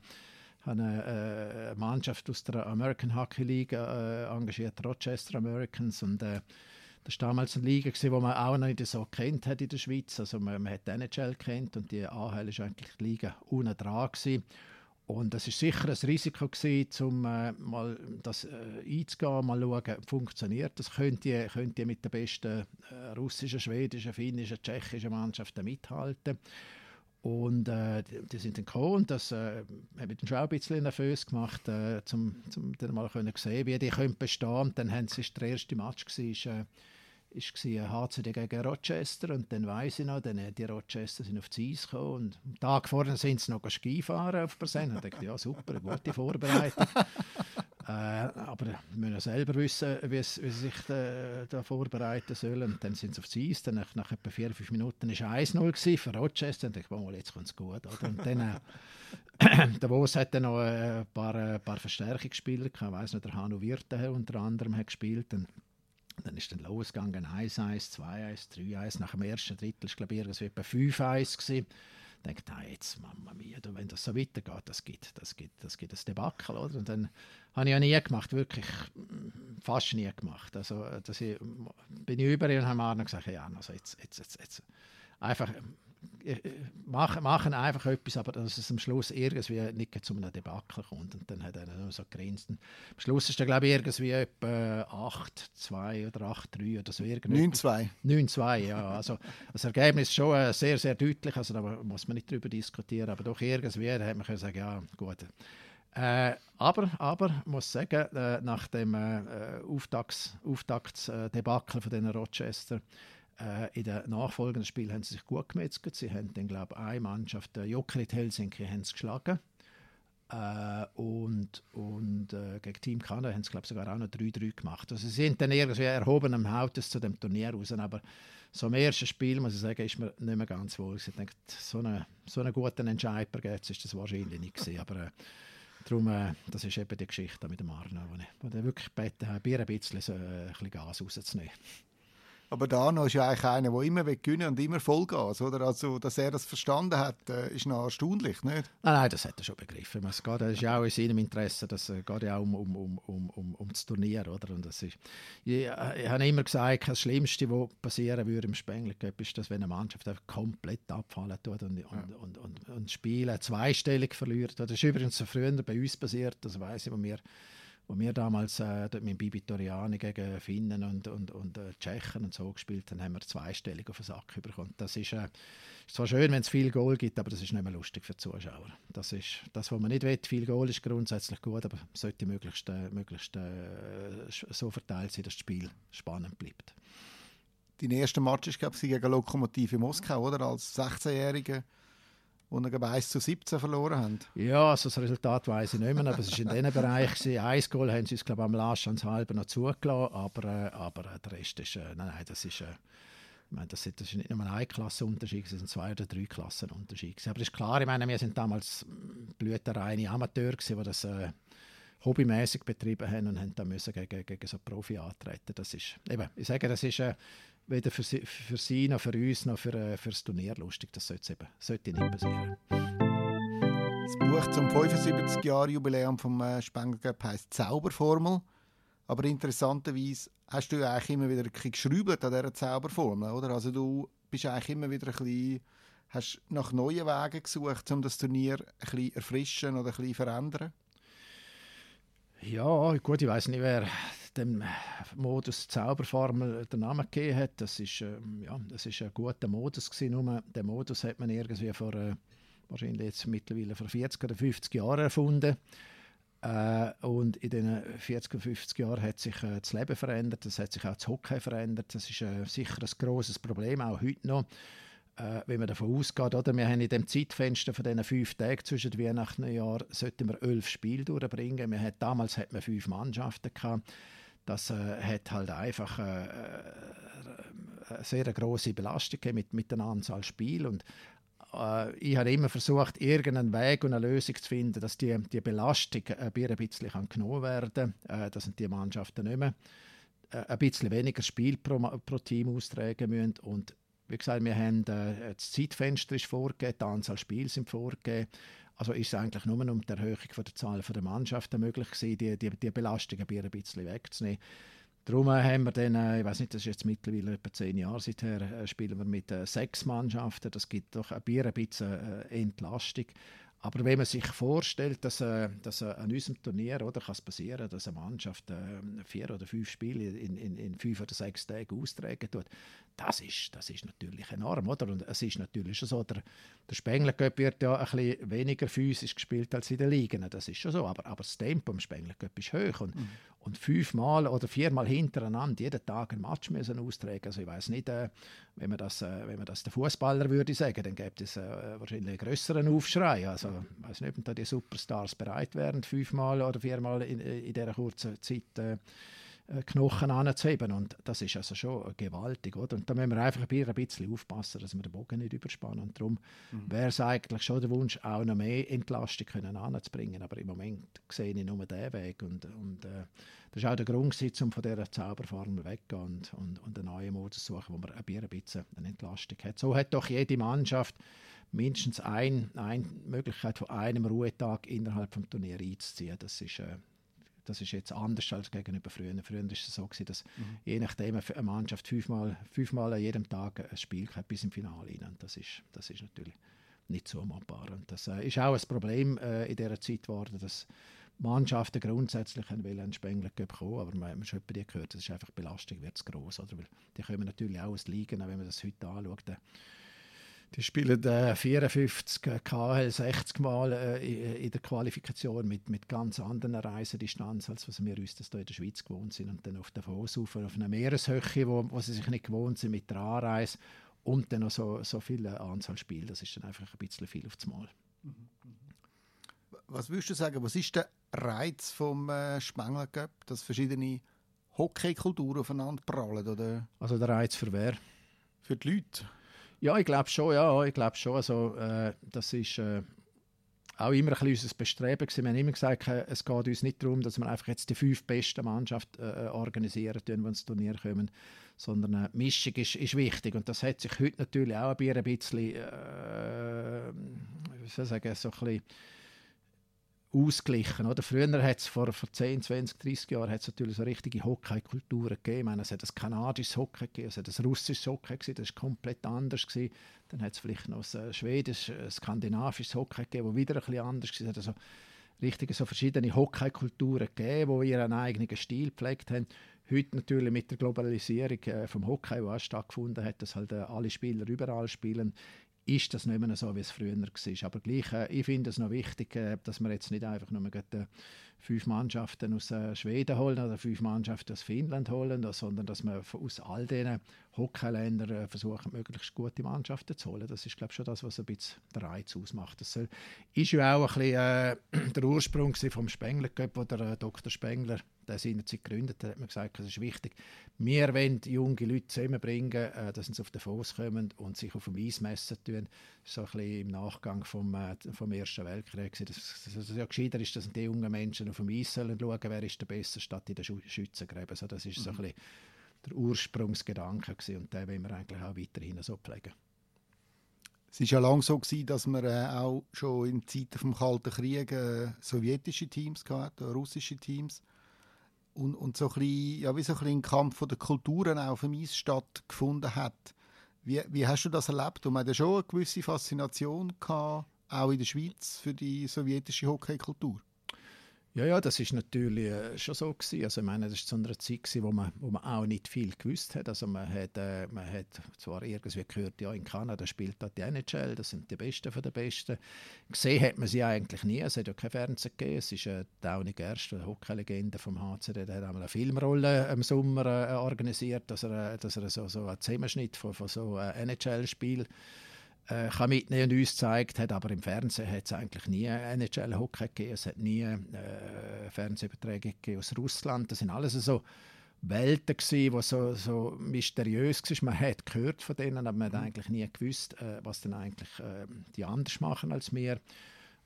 Speaker 2: habe eine äh, Mannschaft aus der American Hockey League äh, engagiert, Rochester Americans. Und äh, das war damals eine Liga, die man auch noch nicht so kennt hat in der Schweiz. Also man, man hat die NHL kennt und die AHL ist eigentlich die Liga unten dran. Und das ist sicher ein Risiko gewesen, um äh, mal das äh, einzugehen, mal schauen, funktioniert das, könnt ihr, könnt ihr mit den besten äh, russischen, schwedischen, finnischen, tschechischen Mannschaften mithalten. Und äh, die, die, sind dann gekommen und das äh, hat mich dann schon ein bisschen nervös gemacht, äh, um, um dann mal können sehen, wie die können bestehen. Und dann haben sie der erste Match war, äh, war HCD gegen Rochester und dann weiß ich noch, dann, die Rochester sind auf die Eis gekommen und am Tag vorher sind sie noch Skifahren auf Persen. Ich dachte, ja super, gute Vorbereitung. äh, aber wir müssen selber wissen, wie sie sich da, da, vorbereiten sollen. Und dann sind sie auf die Eis, dann nach, nach etwa vier, fünf Minuten war es 1-0 für Rochester und ich dachte, jetzt kommt es gut. Oder? Und dann, äh, der Wos hatte noch ein paar, ein paar Verstärkungsspieler, ich weiß nicht, der Hanno Wirte unter anderem hat gespielt. Und dann ist dann losgegangen, 1-1, 2-1, 3-1. Nach dem ersten Drittel war glaube ich etwa 5-1 Ich dachte, ah, jetzt, Mama mia, wenn das so weitergeht, das gibt, das gibt, das gibt ein Debakel, oder? Und dann habe ich ja nie gemacht, wirklich fast nie gemacht. Also, dass ich, bin ich über und habe mir gesagt, ja, also jetzt, jetzt, jetzt, jetzt einfach machen, machen einfach etwas, aber dass es am Schluss irgendwie nicht zu einem Debakel kommt. Und dann hat er nur so gegrinst. am Schluss ist er, glaube ich, irgendwie etwa 8-2 oder 8-3 oder so.
Speaker 1: 9-2.
Speaker 2: 9-2, ja. Also das Ergebnis ist schon äh, sehr, sehr deutlich, also da muss man nicht drüber diskutieren, aber doch irgendwie hat man können sagen, ja, gut. Äh, aber, aber muss sagen, äh, nach dem äh, Auftaktsdebakel Auftakt, äh, von den Rochester äh, in den nachfolgenden Spielen haben sie sich gut gemetzelt. Sie haben dann, glaube ich, eine Mannschaft, der Jokerit Helsinki, haben sie geschlagen. Äh, und und äh, gegen Team Kanada haben sie, glaube sogar auch noch 3-3 gemacht. Also sie sind dann irgendwie erhoben am Hautes zu dem Turnier raus. Aber so im ersten Spiel, muss ich sagen, ist mir nicht mehr ganz wohl. Ich denke, so einen so eine guten Entscheid jetzt ist das wahrscheinlich nicht gewesen. Aber äh, Darum, äh, das ist eben die Geschichte mit dem Arno, wo ich, wo ich wirklich gebeten habe, ein bisschen, so, äh, ein bisschen Gas rauszunehmen.
Speaker 1: Aber Dano ist ja eigentlich einer, der immer gewinnen und immer Vollgas, oder? Also, dass er das verstanden hat, äh, ist noch erstaunlich, nicht?
Speaker 2: Nein, nein, das hat er schon begriffen. Es geht, das ist ja auch in seinem Interesse, das äh, geht ja auch um, um, um, um, um, um das Turnier, oder? Und das ist, ich, ich habe immer gesagt, das Schlimmste, was passieren würde im Spengler Cup, ist, dass wenn eine Mannschaft einfach komplett abfallen tut und, ja. und, und, und, und Spiele zweistellig verliert. Das ist übrigens so früher bei uns passiert, das weiß ich, wo wir wo wir damals äh, mit Bibi Toriani gegen Finnen und, und, und äh, Tschechen und so gespielt haben, haben wir zweistellig auf den Sack bekommen. Das ist, äh, ist zwar schön, wenn es viel Goal gibt, aber das ist nicht mehr lustig für die Zuschauer. Das ist das, was man nicht will. Viel Goal ist grundsätzlich gut, aber sollte möglichst, äh, möglichst äh, so verteilt sein, dass das Spiel spannend bleibt.
Speaker 1: Dein erster Match ich, gegen Lokomotive Moskau, oder? Als 16-Jähriger wo wir 1 zu 17 verloren haben.
Speaker 2: Ja, also das Resultat weiß ich nicht mehr, aber es war in diesem Bereich. Ein Goal haben sie uns, glaube am Last ans halbe noch zugelassen, aber, äh, aber der Rest ist, äh, nein, nein, das ist, äh, ich meine, das, das ist nicht nur ein Klassenunterschied, es sind zwei oder drei Klassenunterschiede. Aber es ist klar, ich meine, wir sind damals blütenreine Amateure, die das äh, hobbymäßig betrieben haben und haben dann müssen gegen, gegen so Profi antreten. Das ist, eben, ich sage, das ist äh, weder für sie, für sie noch für uns noch für, äh, für das Turnier lustig. Das sollte, eben, sollte nicht passieren.
Speaker 1: Das Buch zum 75-Jahr-Jubiläum vom äh, Spengler Cup heisst Zauberformel. Aber interessanterweise hast du eigentlich immer wieder ein bisschen geschraubt an dieser Zauberformel, oder? Also du bist eigentlich immer wieder ein bisschen, hast nach neuen Wegen gesucht, um das Turnier ein bisschen erfrischen oder ein bisschen verändern?
Speaker 2: Ja, gut, ich weiß nicht, wer dem Modus Zauberformel den Namen gegeben hat. Das ist, ähm, ja, das ist ein guter Modus gewesen. Nur den Modus hat man irgendwie vor, äh, wahrscheinlich jetzt mittlerweile vor 40 oder 50 Jahren erfunden. Äh, und in den 40 oder 50 Jahren hat sich äh, das Leben verändert, das hat sich auch das Hockey verändert. Das ist äh, sicher ein großes Problem, auch heute noch äh, wenn man davon ausgeht, oder? wir haben in dem Zeitfenster von diesen fünf Tagen zwischen Weihnachten und Jahr sollten wir elf Spiele durchbringen. Wir hat, damals hatten wir fünf Mannschaften gehabt. Das äh, hat halt einfach äh, eine äh, sehr große Belastung mit, mit der Anzahl Spiel und äh, ich habe immer versucht, irgendeinen Weg und eine Lösung zu finden, dass die, die Belastung ein bisschen genommen werden kann. Äh, dass die Mannschaften nicht mehr ein bisschen weniger Spiel pro, pro Team austragen müssen und wie gesagt, wir haben, äh, das Zeitfenster ist vorgegeben, die Anzahl Spiele sind vorgegeben. Also ist es eigentlich nur um die Erhöhung der Zahl der Mannschaften möglich gewesen, die, die, die Belastung ein bisschen wegzunehmen. Darum haben wir dann, äh, ich weiß nicht, das ist jetzt mittlerweile etwa zehn Jahre seither, äh, spielen wir mit äh, sechs Mannschaften. Das gibt doch ein bisschen äh, Entlastung. Aber wenn man sich vorstellt, dass, äh, dass äh, an unserem Turnier oder, kann es passieren, dass eine Mannschaft äh, vier oder fünf Spiele in, in, in fünf oder sechs Tagen austragen tut, das ist, das ist natürlich enorm. Oder? Und es ist natürlich schon so, der, der Spengler Cup wird ja ein bisschen weniger physisch gespielt als in den Ligen. Das ist schon so. Aber, aber das Tempo im Spengler Cup ist hoch. Und, mhm. Und fünfmal oder viermal hintereinander jeden Tag ein Match müssen austragen. Also ich weiß nicht, äh, wenn man das, äh, wenn man das der Fußballer würde sagen, dann gäbe es äh, wahrscheinlich einen größeren Aufschrei. Also ich weiß nicht, ob da die Superstars bereit wären, fünfmal oder viermal in, in dieser kurzen Zeit äh, äh, Knochen anzuheben. Und das ist also schon gewaltig. Oder? Und da müssen wir einfach ein bisschen aufpassen, dass wir den Bogen nicht überspannen. Und darum mhm. wäre es eigentlich schon der Wunsch, auch noch mehr Entlastung können anzubringen. Aber im Moment sehe ich nur diesen Weg. Und, und äh, das ist auch der Grund, um von dieser Zauberformel weggehen und, und, und einen neuen Modus zu suchen, wo man ein bisschen eine Entlastung hat. So hat doch jede Mannschaft mindestens ein, eine Möglichkeit von einem Ruhetag innerhalb des Turniers einzuziehen. Das ist, äh, das ist jetzt anders als gegenüber früher. Früher war es so, gewesen, dass mhm. je nachdem eine Mannschaft fünfmal, fünfmal an jedem Tag ein Spiel hat bis im Finale rein. das ist, das ist natürlich nicht so machbar. Und das äh, ist auch ein Problem äh, in dieser Zeit geworden, dass Mannschaften grundsätzlich einen Spengler bekommen, aber man, man schon bei gehört, das ist einfach die Belastung wird zu groß, oder? Weil die kommen natürlich auch aus Ligen, wenn man das heute anschaut, die spielen äh, 54 KL 60 Mal äh, in der Qualifikation mit, mit ganz anderen Reisedistanzen, als was wir uns das hier in der Schweiz gewohnt sind. Und dann auf der Vosufer, auf einer Meereshöhe, wo, wo sie sich nicht gewohnt sind, mit der Anreise und dann noch so, so viele Anzahl Spiele. Das ist dann einfach ein bisschen viel aufs Mal.
Speaker 1: Was würdest du sagen, was ist der Reiz vom äh, Spengler Cup, dass verschiedene Hockeykulturen aufeinander prallen? Oder?
Speaker 2: Also der Reiz für wer?
Speaker 1: Für die Leute.
Speaker 2: Ja, ich glaube schon, ja, ich glaube schon. Also, äh, das ist äh, auch immer ein bisschen unser Bestreben gewesen. Wir haben immer gesagt, äh, es geht uns nicht darum, dass wir einfach jetzt die fünf besten Mannschaften äh, organisieren, wenn wir ins Turnier kommen, sondern eine Mischung ist, ist wichtig. Und das hat sich heute natürlich auch ein bisschen, äh, wie soll ich sagen, so ein bisschen ausgeglichen. Oder? Früher hat es vor, vor 10, 20, 30 Jahren hat's natürlich so richtige Hockey-Kulturen gegeben. meine, es hat ein kanadisches Hockey gegeben, es hat ein russisches Hockey gegeben, das war komplett anders. Gewesen. Dann hat es vielleicht noch ein schwedisches, ein skandinavisches Hockey gegeben, das wieder ein bisschen anders war. Es hat also richtige so verschiedene Hockey-Kulturen gegeben, die ihren eigenen Stil gepflegt haben. Heute natürlich mit der Globalisierung äh, vom Hockey, die auch stattgefunden hat, dass halt äh, alle Spieler überall spielen, ist das nicht mehr so, wie es früher war. Aber gleich, äh, ich finde es noch wichtig, äh, dass wir jetzt nicht einfach nur äh, fünf Mannschaften aus äh, Schweden holen oder fünf Mannschaften aus Finnland holen, sondern dass wir aus all diesen Hockeyländern äh, versuchen, möglichst gute Mannschaften zu holen. Das ist, glaube ich, schon das, was ein bisschen den Reiz ausmacht. Das ist ja auch ein bisschen äh, der Ursprung vom Spengler Cup, wo der äh, Dr. Spengler der seinerzeit gegründet hat, hat man gesagt, es ist wichtig, wir wollen junge Leute zusammenbringen, äh, dass sie auf den Fuß kommen und sich auf dem Eis messen tun. Das ist so ein bisschen im Nachgang vom, äh, vom Ersten Weltkrieg. Das, das, das ja gescheiter dass die jungen Menschen auf dem Eis sollen schauen, wer ist der Beste, statt in den Schützengräben. Also das ist mhm. so ein bisschen der Ursprungsgedanke gewesen, und den wollen wir eigentlich auch weiterhin so pflegen.
Speaker 1: Es war ja lange so, gewesen, dass man äh, auch schon in Zeiten des Kalten Krieges äh, sowjetische Teams hatte, russische Teams und, und so ein bisschen, ja, wie so ein, bisschen ein Kampf der Kulturen auch auf dem Eis stattgefunden hat. Wie, wie hast du das erlebt? Und man hat ja schon eine gewisse Faszination gehabt, auch in der Schweiz, für die sowjetische Hockeykultur.
Speaker 2: Ja, ja, das ist natürlich äh, schon so gewesen. Also ich meine, das war zu einer Zeit gewesen, wo man, wo man auch nicht viel gewusst hat. Also man hat, äh, man hat zwar irgendwie gehört, ja in Kanada spielt da die NHL, das sind die Besten von den Besten. Gesehen hat man sie eigentlich nie. Es hat ja kein Fernsehen gegeben. Es ist äh, Downey Gerst, eine Hockeylegende vom HCD, der hat einmal eine Filmrolle im Sommer äh, organisiert, dass er, äh, dass er so, so einen Zusammenschnitt von, von so einem NHL-Spiel äh, kann mitnehmen und uns gezeigt hat, aber im Fernsehen hat es eigentlich nie NHL-Hockey gegeben, es hat nie äh, Fernsehüberträge gegeben aus Russland, das sind alles so Welten gewesen, die so, so mysteriös waren. Man hat gehört von denen, aber man hat mhm. eigentlich nie gewusst, äh, was denn eigentlich äh, die anders machen als wir.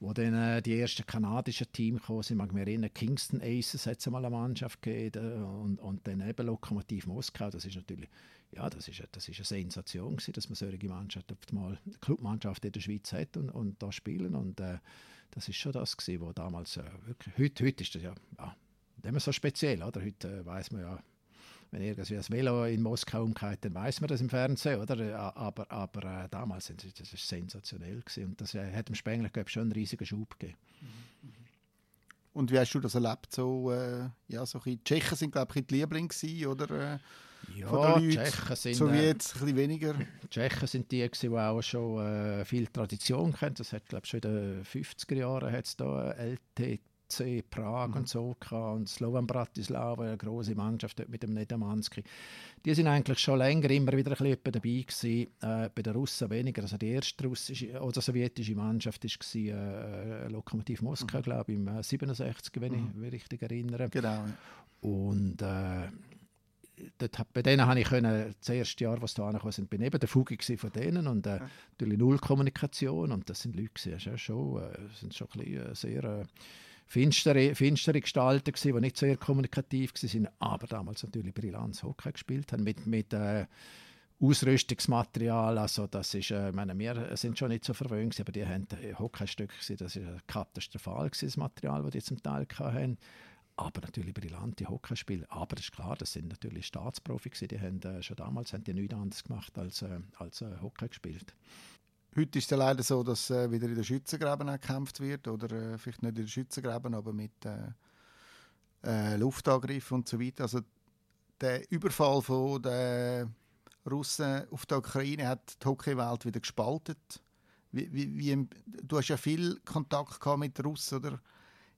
Speaker 2: Wo dann äh, die ersten kanadischen Teams kamen, ich mag mich erinnern, Kingston Aces hat es mal eine Mannschaft gegeben und, und dann eben Lokomotiv Moskau, das ist natürlich ja, das ist, das ist eine Sensation gewesen, dass man solche Mannschaften mal Clubmannschaft in der Schweiz hat und, und da spielen und äh, das ist schon das gewesen, wo damals äh, wirklich, heute, heute ist das ja, ja immer so speziell, oder? Heute äh, weiß man ja, wenn irgendwie das Velo in Moskau umgeht, dann weiß man das im Fernsehen, oder? Aber, aber äh, damals das das sensationell gewesen. und das äh, hat dem Spengler glaube schon einen riesigen Schub gegeben.
Speaker 1: Und wie hast du das erlebt? So, äh, ja, so Tschechen sind glaube ich die Liebling gewesen, oder? Äh,
Speaker 2: ja, von den Tschechen sind,
Speaker 1: so wie äh, jetzt ein bisschen weniger.
Speaker 2: Tschechen sind die, die auch schon äh, viel Tradition kennen. Das hat glaube ich schon in den 50er Jahren hat es da LTT FC Prag mhm. und so und Slovan Bratislava, eine große Mannschaft dort mit dem Nedamanski. Die sind eigentlich schon länger immer wieder ein bisschen dabei gewesen, äh, bei den Russen weniger. Also die erste russische oder sowjetische Mannschaft war äh, Lokomotiv Moskau, mhm. glaube ich, im 67, wenn mhm. ich mich richtig erinnere.
Speaker 1: Genau.
Speaker 2: Und äh, dort, bei denen habe ich können, das erste Jahr, was da angekommen sind, bin eben der Fuge von denen und äh, natürlich null Kommunikation und das sind Leute gewesen, schon, äh, sind schon ein bisschen, äh, sehr äh, finstere, finstere Gestalten gewesen, die nicht sehr kommunikativ waren, aber damals natürlich Brillanz Hockey gespielt haben mit, mit äh, Ausrüstungsmaterial, also das ist, äh, meine, wir sind schon nicht so verwöhnt, aber die haben äh, Hockeystücke, das ist katastrophal gewesen, das Material, das die zum Teil hatten. Aber natürlich brillante Hockeyspiele. Aber das ist klar, das sind natürlich Staatsprofi die haben äh, schon damals haben die nichts anderes gemacht als, äh, als äh, Hockey gespielt.
Speaker 1: Heute ist es leider so, dass äh, wieder in den Schützengräben gekämpft wird. Oder äh, vielleicht nicht in den Schützengräben, aber mit äh, äh Luftangriffen und so weiter. Also der Überfall von den Russen auf die Ukraine hat die Hockeywelt wieder gespaltet. Wie, wie, wie, du hast ja viel Kontakt gehabt mit Russen, oder?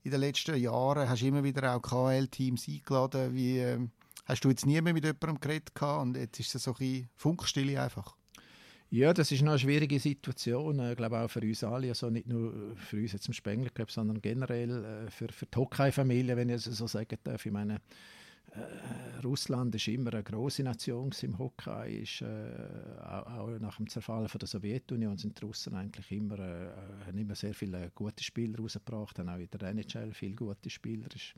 Speaker 1: In den letzten Jahren hast du immer wieder auch KL-Teams eingeladen. Wie, äh, hast du jetzt nie mehr mit jemandem geredet gehabt und jetzt ist es so ein bisschen Funkstille einfach?
Speaker 2: Ja, das ist eine schwierige Situation, ich äh, glaube auch für uns alle, also nicht nur für uns jetzt im Spengler Cup, sondern generell äh, für, für die Hockey-Familie, wenn ich es so sagen darf. Ich meine, äh, Russland ist immer eine große Nation im Hockey. Ist, äh, auch, auch, nach dem Zerfall von der Sowjetunion sind die Russen eigentlich immer, äh, haben immer sehr viele gute Spieler rausgebracht, haben auch in der NHL viele gute Spieler. Ist,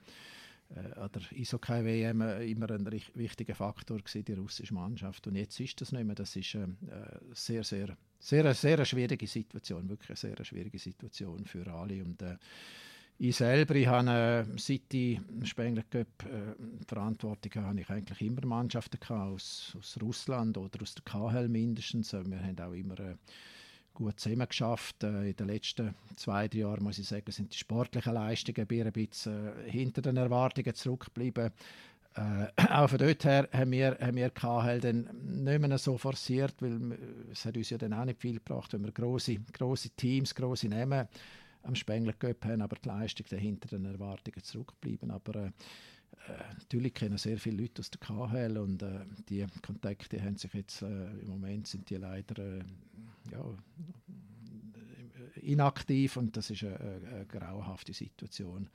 Speaker 2: äh, an der Eishockey-WM immer ein wichtiger Faktor gewesen, die russische Mannschaft. Und jetzt ist das nicht mehr. Das ist eine äh, sehr, sehr, sehr, sehr schwierige Situation, wirklich eine sehr schwierige Situation für alle. Und, äh, ich selber, ich habe, äh, seit ich Spengler Cup äh, Verantwortung habe, ich eigentlich immer Mannschaften aus, aus Russland oder aus der KHL mindestens. Wir haben auch immer äh, gut zusammen geschafft. Äh, in den letzten zwei, drei Jahren, muss ich sagen, sind die sportlichen Leistungen ein bisschen äh, hinter den Erwartungen zurückgeblieben. Äh, auch von dort her haben wir, haben wir KHL dann nicht mehr so forciert, weil es hat uns ja dann auch nicht viel gebracht, wenn wir große, große Teams, große Namen am Spengler Cup haben, aber die Leistung hinter den Erwartungen zurückgeblieben. Aber äh, äh, natürlich kennen sehr viele Leute aus der KHL und äh, die Kontakte haben sich jetzt äh, im Moment sind die leider äh, ja, inaktiv und das ist eine, eine grauenhafte Situation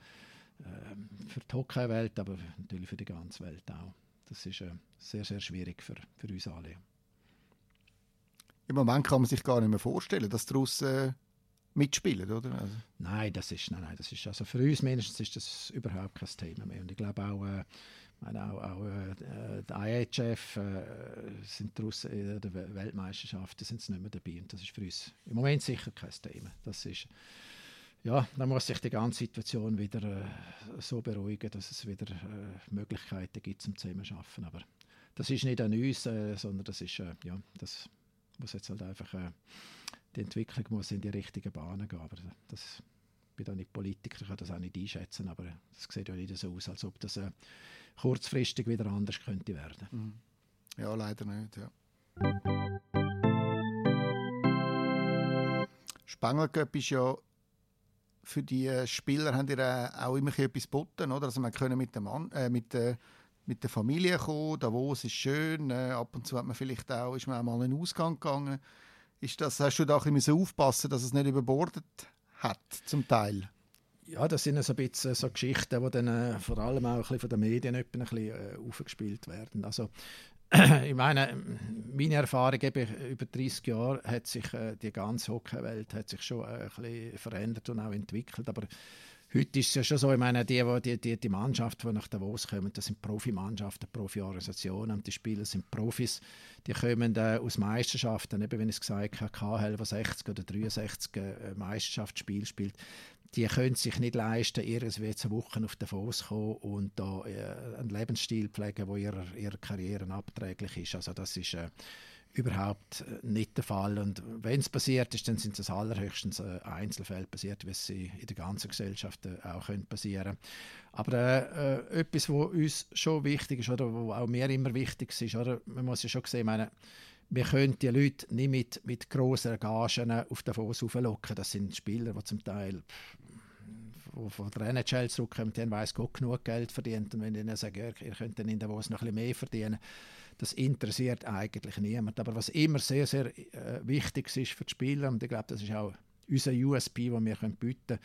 Speaker 2: äh, für die Hockeywelt, aber natürlich für die ganze Welt auch. Das ist äh, sehr, sehr schwierig für, für uns alle.
Speaker 1: Im Moment kann man sich gar nicht mehr vorstellen, dass die Russen mitspielen, oder? Also.
Speaker 2: Nein, das ist, nein, nein, das ist, also für uns mindestens ist das überhaupt kein Thema mehr. Und ich glaube auch, äh, meine, auch, auch äh, die IHF äh, sind draussen in der Weltmeisterschaft, sind sie nicht mehr dabei. Und das ist für uns im Moment sicher kein Thema. Das ist, ja, dann muss sich die ganze Situation wieder äh, so beruhigen, dass es wieder äh, Möglichkeiten gibt zum Zusammenarbeiten. Aber das ist nicht an uns, äh, sondern das ist, äh, ja, das muss jetzt halt einfach die Entwicklung muss in die richtigen Bahnen gehen. Aber das, ich bin da nicht Politiker, kann das auch nicht einschätzen, aber es sieht ja nicht so aus, als ob das äh, kurzfristig wieder anders könnte werden. Mhm.
Speaker 1: Ja, leider nicht, ja. Spengelcup ist ja für die äh, Spieler haben die auch immer etwas geboten, oder? Also man können mit äh, mit der mit der Familie kommen, da wo es ist schön, äh, ab und zu hat man vielleicht auch, ist man auch mal in den Ausgang gegangen. Ist das, hast du da ein bisschen aufpassen, dass es nicht überbordet hat, zum Teil?
Speaker 2: Ja, das sind so ein bisschen so Geschichten, die dann äh, vor allem auch ein bisschen von den Medien ein bisschen äh, aufgespielt werden. Also, ich meine, meine Erfahrung eben über 30 Jahre hat sich äh, die ganze Hockeywelt hat sich schon ein bisschen verändert und auch entwickelt, aber Heute ist es ja schon so, ich meine, die, die, die, die Mannschaften, die nach Davos kommen, das sind Profimannschaften, Profiorganisationen und die Spieler sind Profis. Die kommen äh, aus Meisterschaften, eben wenn ich es gesagt habe, KHL, wo 60 oder 63 äh, Meisterschaftsspiel spielt. die können sich nicht leisten, irgendwie zu Wochen auf Fuß zu kommen und da äh, einen Lebensstil pflegen, der ihrer, ihrer Karriere abträglich ist. Also das ist äh, überhaupt äh, nicht der Fall. Und wenn es passiert ist, dann sind es allerhöchstens äh, Einzelfälle passiert, wie es in der ganzen Gesellschaft äh, auch können passieren Aber äh, etwas, was uns schon wichtig ist, oder was auch mir immer wichtig ist, oder man muss ja schon sehen, meine, wir können die Leute nicht mit, mit grossen Gagen auf den Fuß auflocken. Das sind Spieler, die zum Teil von der NHL zurückkommen, die haben weiss Gott genug Geld verdient. Und wenn ich ihnen sage, ihr könnt dann in Davos noch ein bisschen mehr verdienen, das interessiert eigentlich niemand. Aber was immer sehr, sehr äh, wichtig ist für die Spieler, und ich glaube, das ist auch unser USP, den wir bieten können,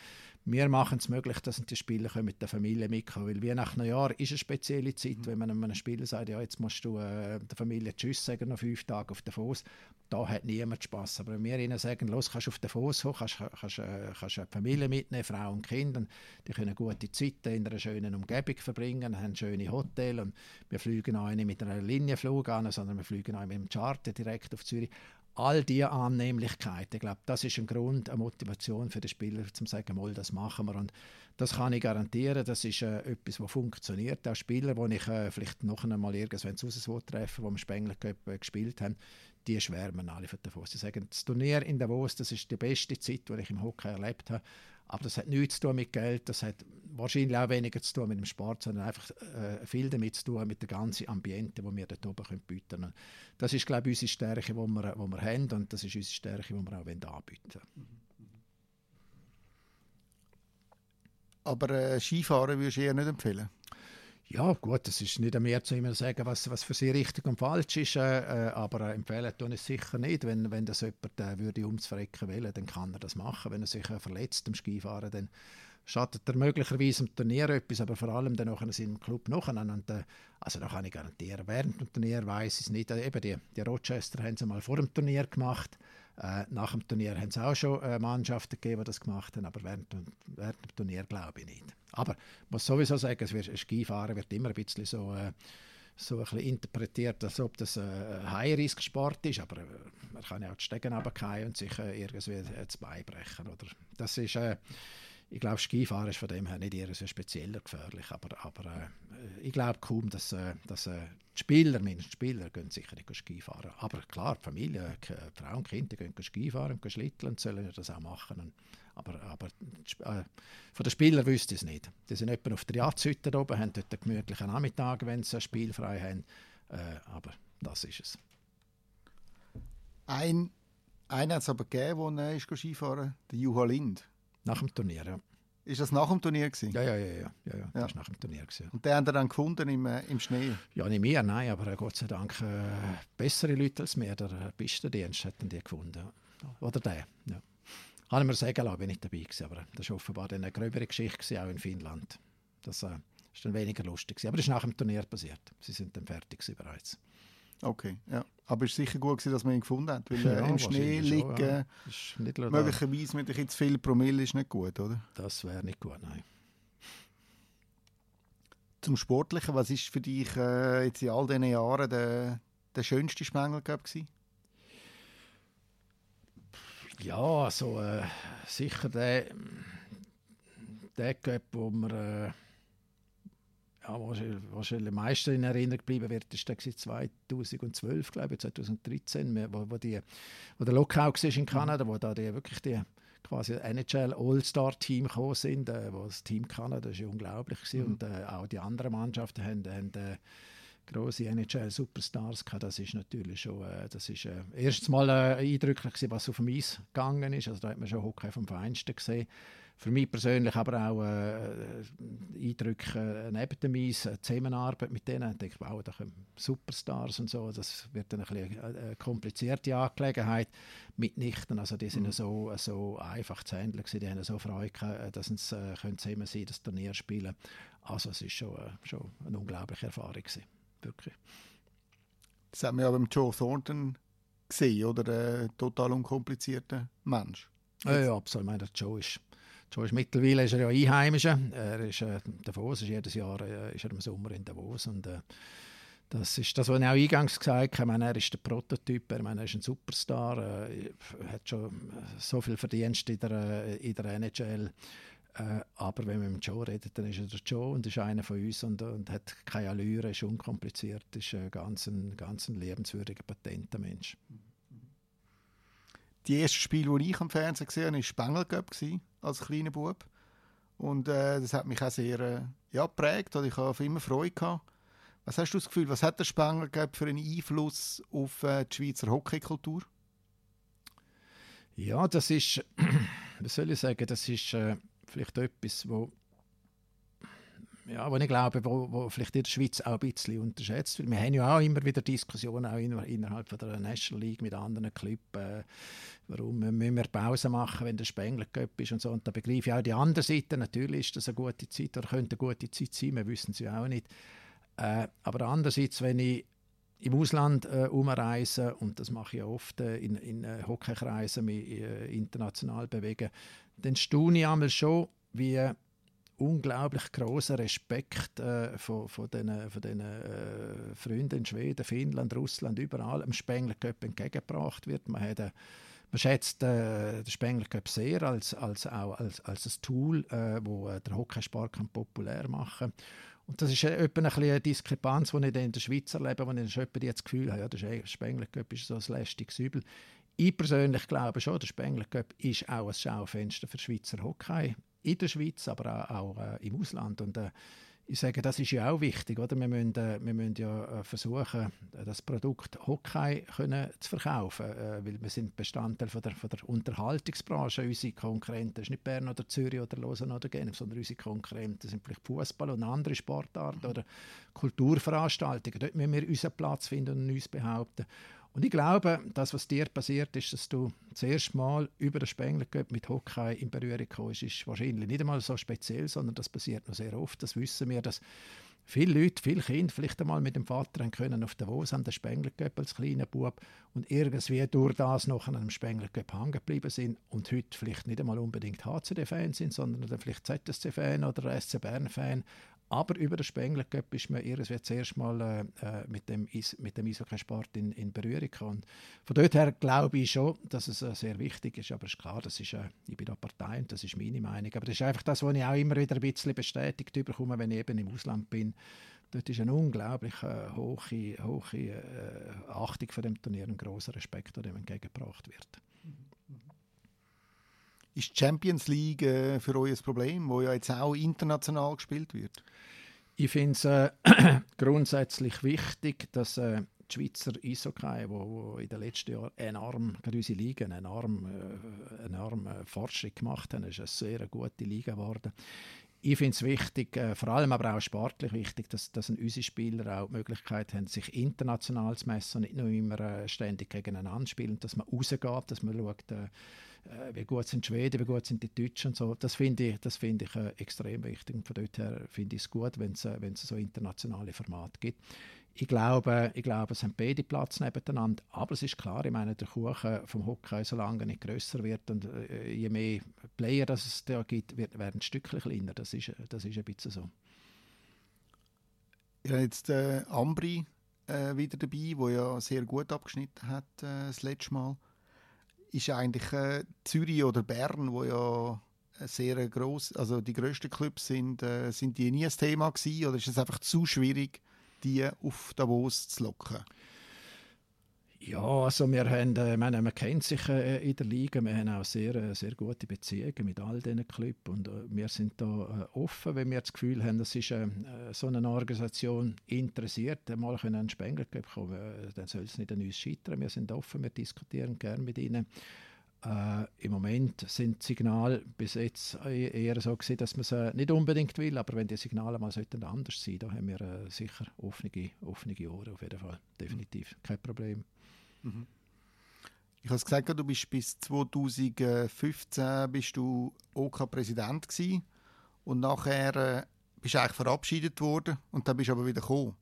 Speaker 2: wir machen es möglich, dass die Spieler mit der Familie mitkommen Weil wie nach einem Jahr ist eine spezielle Zeit, mhm. wenn man einem Spieler sagt, ja, jetzt musst du äh, der Familie Tschüss sagen, noch fünf Tage auf den Fuß. Da hat niemand Spaß. Aber wenn wir ihnen sagen, los, kannst du auf den Fuß hoch, kannst, kannst, äh, kannst eine Familie mitnehmen, Frau und Kinder, die können gute Zeiten in einer schönen Umgebung verbringen, haben schöne Hotels und wir fliegen auch nicht mit einem Linienflug an, sondern wir fliegen auch mit dem Charter direkt auf Zürich all diese Annehmlichkeiten, ich glaube, das ist ein Grund, eine Motivation für den Spieler, zu sagen, mal, das machen wir. Und das kann ich garantieren, das ist äh, etwas, was funktioniert. Auch Spieler, die ich äh, vielleicht noch einmal irgendwann zu treffen, wo wir Spengler äh, gespielt haben, die schwärmen alle von Davos. Sie sagen, das Turnier in Davos, das ist die beste Zeit, die ich im Hockey erlebt habe. Aber das hat nichts zu tun mit Geld, das hat wahrscheinlich auch weniger zu tun mit dem Sport, sondern einfach äh, viel damit zu tun mit der ganzen Ambiente, die wir dort oben können bieten können. Das ist, glaube ich, unsere Stärke, die wir, die wir haben und das ist unsere Stärke, die wir auch anbieten wollen.
Speaker 1: Aber äh, Skifahren würdest du eher nicht empfehlen?
Speaker 2: Ja, gut, es ist nicht an mir zu immer sagen, was, was für sie richtig und falsch ist, äh, äh aber äh, empfehlen tun es sicher nicht. Wenn, wenn das jemand äh, würde ums Verrecken will, dann kann er das machen. Wenn er sich äh, verletzt am Skifahren, dann schadet er möglicherweise im Turnier etwas, aber vor allem dann in seinem Club nachher. Und, äh, also da kann ich garantieren, während dem Turnier weiß ich es nicht. Äh, eben die, die Rochester haben es mal vor dem Turnier gemacht. Äh, nach dem Turnier haben es auch schon äh, Mannschaften gegeben, die das gemacht haben, aber während, während dem Turnier glaube ich nicht. Aber ich muss sowieso sagen, es wird, Skifahren wird immer ein bisschen so, äh, so ein bisschen interpretiert, als ob das ein High-Risk-Sport ist, aber äh, man kann ja auch die Stegen runterfallen und sich äh, irgendwie das Bein brechen. Oder? Das ist, äh, ich glaube, Skifahren ist von dem her nicht eher so spezieller gefährlich, aber, aber äh, ich glaube kaum, dass, äh, dass äh, die Spieler, mindestens die Spieler, gehen sicher nicht Skifahren. Aber klar, die Familie, die Frau und Kinder gehen Skifahren und schlitteln sollen das auch machen. Und, aber, aber äh, von den Spielern wüsste ich es nicht. Die sind etwa auf der Jagdhütte oben, haben dort einen gemütlichen Nachmittag, wenn sie spielfrei haben. Äh, aber das ist es.
Speaker 1: Ein, einen hat es aber gegeben, der ist Skifahren, der Juha Lind.
Speaker 2: Nach dem Turnier, ja.
Speaker 1: Ist das nach dem Turnier gewesen?
Speaker 2: Ja, ja, ja, ja, ja, ja. das war nach dem Turnier gewesen.
Speaker 1: Und den haben dann gefunden im, äh, im Schnee?
Speaker 2: Ja, nicht mehr, nein, aber äh, Gott sei Dank äh, bessere Leute als mir. Der äh, Pistendienst hätten die gefunden. Oder der, ja. Habe ich mir sagen lassen, bin ich dabei gewesen, aber das war offenbar eine gröbere Geschichte auch in Finnland. Das äh, ist dann weniger lustig gewesen. aber das ist nach dem Turnier passiert. Sie sind dann fertig bereits.
Speaker 1: Okay, ja. Aber es war sicher gut, gewesen, dass man ihn gefunden hat, weil ja, im Schnee liegen, ja. möglicherweise mit ein zu viel Promille ist nicht gut, oder?
Speaker 2: Das wäre nicht gut, nein.
Speaker 1: Zum Sportlichen, was ist für dich äh, jetzt in all diesen Jahren der, der schönste Spengler gewesen?
Speaker 2: Ja, also äh, sicher der, der Cup, wo wir äh, ja, wahrscheinlich, am meisten in Erinnerung geblieben wird, ist der 2012, glaube ich, 2013, wo, wo, die, wo der Lockout war in Kanada, wo da die, wirklich die quasi NHL All-Star-Team gekommen sind, äh, wo das Team Kanada das war unglaublich gewesen, mhm. und äh, auch die anderen Mannschaften haben, haben äh, große NHL Superstars gehabt. Das ist natürlich schon, äh, das ist äh, erstes Mal äh, eindrücklich gewesen, was auf dem Eis gegangen ist. Also da hat man schon Hockey vom Feinsten gesehen für mich persönlich aber auch äh, Eindrücke äh, neben dem Eis, äh, Zusammenarbeit mit denen. Ich denke, wow, da kommen Superstars und so. Das wird dann ein bisschen eine komplizierte Angelegenheit mitnichten. Also die sind mhm. so, so einfach zu handeln gewesen. Die haben so Freude äh, dass sie äh, können zusammen sein, das Turnier spielen. Also es ist schon, äh, schon eine unglaubliche Erfahrung gewesen. Wirklich.
Speaker 1: Das haben wir ja beim Joe Thornton gesehen, oder? Der total unkomplizierte Mensch.
Speaker 2: Ja, ja, absolut. Ich meine, der Joe ist Schon ist mittlerweile ist er ja Einheimischer. Er ist äh, Davos, ist jedes Jahr äh, ist er im Sommer in Davos und äh, das ist das, was ich auch eingangs gesagt habe. Meine, er ist der Prototyp, ich meine, er ist ein Superstar, äh, hat schon so viel Verdienst in der, äh, in der NHL. Äh, aber wenn man mit Joe redet, dann ist er der Joe und ist einer von uns und, und hat keine Allüre, ist unkompliziert, ist ein ganz, ein, ganz ein liebenswürdiger, patenter Mensch.
Speaker 1: Die erste Spiel, die ich am Fernsehen gesehen habe, war Spengel als kleiner Bub. Und äh, das hat mich auch sehr äh, ja, geprägt. Und ich habe immer Freude gehabt. Was hast du das Gefühl, was hat der Spengler für einen Einfluss auf äh, die Schweizer Hockeykultur?
Speaker 2: Ja, das ist, was soll ich sagen, das ist äh, vielleicht etwas, wo ja, wo ich glaube, wo, wo vielleicht in der Schweiz auch ein bisschen unterschätzt wird. Wir haben ja auch immer wieder Diskussionen auch in, innerhalb von der National League mit anderen Clubs, äh, warum müssen wir Pause machen, wenn der Spengler Cup ist und so. Und da begreife ich auch die andere Seite. Natürlich ist das eine gute Zeit oder könnte eine gute Zeit sein, wir wissen es ja auch nicht. Äh, aber andererseits, wenn ich im Ausland äh, umreise, und das mache ich oft äh, in, in äh, Hockeykreisen, mich äh, international bewegen, dann staune ich einmal schon, wie unglaublich großer Respekt äh, von, von diesen von den, äh, Freunden in Schweden, Finnland, Russland, überall am Spengler Cup entgegengebracht wird. Man, hat, äh, man schätzt äh, den Spengler Cup sehr als, als, auch als, als ein Tool, äh, wo äh, der Hockeysport populär machen und das ist äh, etwa eine Diskrepanz, die ich in der Schweiz erlebe, wo ich das Gefühl habe, ja, der Spengler Cup ist so ein lästiges Übel. Ich persönlich glaube schon, der Spengler Cup ist auch ein Schaufenster für Schweizer Hockey in der Schweiz, aber auch, auch äh, im Ausland. Und äh, ich sage, das ist ja auch wichtig, oder? Wir müssen, äh, wir müssen ja äh, versuchen, das Produkt Hockey können zu verkaufen, äh, weil wir sind Bestandteil von der, von der Unterhaltungsbranche. Unsere Konkurrenten sind nicht Bern oder Zürich oder Lausanne oder Genf, sondern unsere Konkurrenten sind vielleicht Fußball und andere Sportarten oder Kulturveranstaltungen. Dort müssen wir unseren Platz finden und uns behaupten. Und ich glaube, das, was dir passiert ist, dass du das erste Mal über den Spengler mit Hockey in Berührung kommst, ist wahrscheinlich nicht einmal so speziell, sondern das passiert noch sehr oft. Das wissen wir, dass viele Leute, viele Kinder vielleicht einmal mit dem Vater haben können auf Davos an den Spengler als kleiner Bub und irgendwie durch das noch an einem Spengler hängen geblieben sind und heute vielleicht nicht einmal unbedingt HCD-Fan sind, sondern dann vielleicht ZSC-Fan oder SC Bern-Fan aber über den Spengler Cup ist man irgendwie zuerst mal äh, äh, mit dem, Is mit dem Eishockeysport in, in Berührung gekommen. Von dort her glaube ich schon, dass es äh, sehr wichtig ist. Aber es ist klar, das ist, äh, ich bin da Partei und das ist meine Meinung. Aber das ist einfach das, was ich auch immer wieder ein bisschen bestätigt bekomme, wenn ich eben im Ausland bin. Dort ist eine unglaublich äh, hohe, hohe äh, Achtung vor dem Turnier, ein großer Respekt, der dem entgegengebracht wird.
Speaker 1: Ist die Champions League äh, für euch ein Problem, wo ja jetzt auch international gespielt wird?
Speaker 2: Ich finde es äh, grundsätzlich wichtig, dass äh, die Schweizer Eishockey, wo, wo in den letzten Jahren enorm, gerade unsere Liga, enorm, äh, enorm äh, Fortschritt gemacht haben. Ist eine sehr gute Liga geworden. Ich finde es wichtig, äh, vor allem aber auch sportlich wichtig, dass, dass unsere Spieler auch die Möglichkeit haben, sich international zu messen und nicht nur immer äh, ständig gegeneinander spielen, dass man rausgeht, dass man schaut, äh, äh, wie gut sind die Schweden, wie gut sind die Deutschen und so. Das finde ich, das find ich äh, extrem wichtig. Und von dort her finde ich es gut, wenn es äh, so internationale Formate gibt. Ich glaube, ich glaube, es haben beide Platz nebeneinander. Aber es ist klar, ich meine, der Kuchen vom Hockey, solange er nicht grösser wird und äh, je mehr Player das es da gibt, wird, werden Stückchen kleiner. Das ist, das ist ein bisschen so.
Speaker 1: Ja, jetzt äh, Ambri äh, wieder dabei, wo ja sehr gut abgeschnitten hat äh, das letzte Mal ist eigentlich äh, Zürich oder Bern, wo ja sehr groß, also die größten Clubs sind, äh, sind die nie ein Thema gewesen, oder ist es einfach zu schwierig, die auf Davos zu locken?
Speaker 2: Ja, also wir haben, äh, meine, man kennt sich äh, in der Liga, wir haben auch sehr, äh, sehr gute Beziehungen mit all diesen Clubs und äh, wir sind da äh, offen, wenn wir das Gefühl haben, das ist äh, so eine Organisation interessiert, mal können einen Spengler kommen, dann soll es nicht an uns scheitern. Wir sind offen, wir diskutieren gerne mit ihnen. Im Moment sind die Signale bis jetzt eher so gewesen, dass man es nicht unbedingt will, aber wenn die Signale mal sollten anders sein, da haben wir sicher offene, offene Ohren auf jeden Fall, definitiv, kein Problem. Mhm.
Speaker 1: Ich habe gesagt, du bist bis 2015 bist du OK-Präsident OK und nachher äh, bist du eigentlich verabschiedet worden und dann bist du aber wieder gekommen.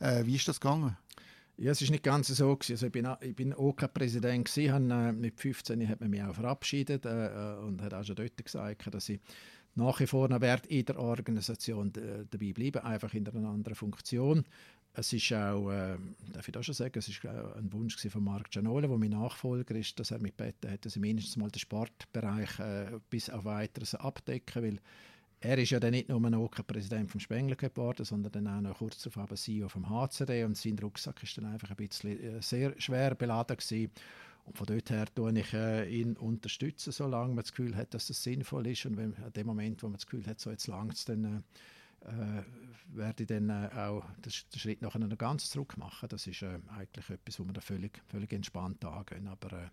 Speaker 1: Äh, wie ist das gegangen?
Speaker 2: Ja, es ist nicht ganz so. Also ich bin OK-Präsident OK äh, mit 15 hat man mich auch verabschiedet äh, äh, und hat auch schon dort gesagt, dass ich nach wie vor noch in der Organisation äh, dabei bleibe, einfach in einer anderen Funktion. Es ist auch, äh, darf ich das schon sagen, es ist ein Wunsch von Marc Gianola, der mein Nachfolger ist, dass er mit gebeten hat, dass er mindestens mal den Sportbereich äh, bis auf weiteres abdecken, weil er ist ja dann nicht nur ein Präsident vom Spengler geworden, sondern dann auch noch kurz darauf CEO vom HCD und sein Rucksack ist dann einfach ein bisschen äh, sehr schwer beladen gewesen. Und von dort her tue ich äh, ihn unterstützen, solange man das Gefühl hat, dass das sinnvoll ist und wenn, an dem Moment, wo man das Gefühl hat, so jetzt langt es, dann äh, werde ich dann äh, auch den, Schritt nachher noch ganz zurück machen. Das ist äh, eigentlich etwas, wo man da völlig, völlig entspannt angehen. Aber äh,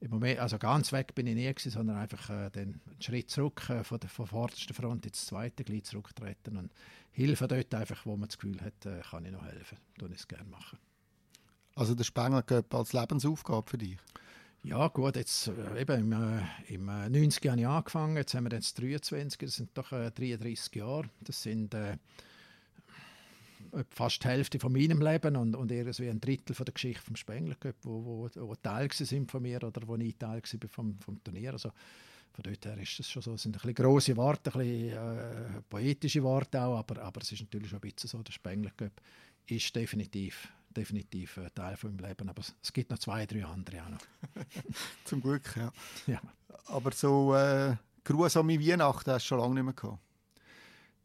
Speaker 2: im Moment, also ganz weg bin ich nie gewesen, sondern einfach äh, den Schritt zurück äh, von der von vordersten Front ins zweite Glied zurücktreten und Hilfe dort einfach, wo man das Gefühl hat, äh, kann ich noch helfen, tue ich es gerne machen.
Speaker 1: Also der Spengler Cup als Lebensaufgabe für dich?
Speaker 2: Ja gut, jetzt äh, eben im, äh, im 90 Jahren angefangen, jetzt haben wir jetzt 23, das sind doch 33 Jahre, das sind fast die Hälfte von meinem Leben und, und irgendwie ein Drittel von der Geschichte vom Spengler wo, wo, wo Teil sind von mir oder wo ich Teil war vom, vom Turnier. Also von dort her ist es schon so, es sind ein bisschen grosse Worte, ein bisschen äh, poetische Worte auch, aber, aber es ist natürlich schon ein bisschen so, der Spengler ist definitiv definitiv ein Teil von meinem Leben, aber es gibt noch zwei, drei andere auch noch.
Speaker 1: Zum Glück, ja.
Speaker 2: ja.
Speaker 1: Aber so äh, grusame Weihnachten hast du schon lange nicht mehr gehabt?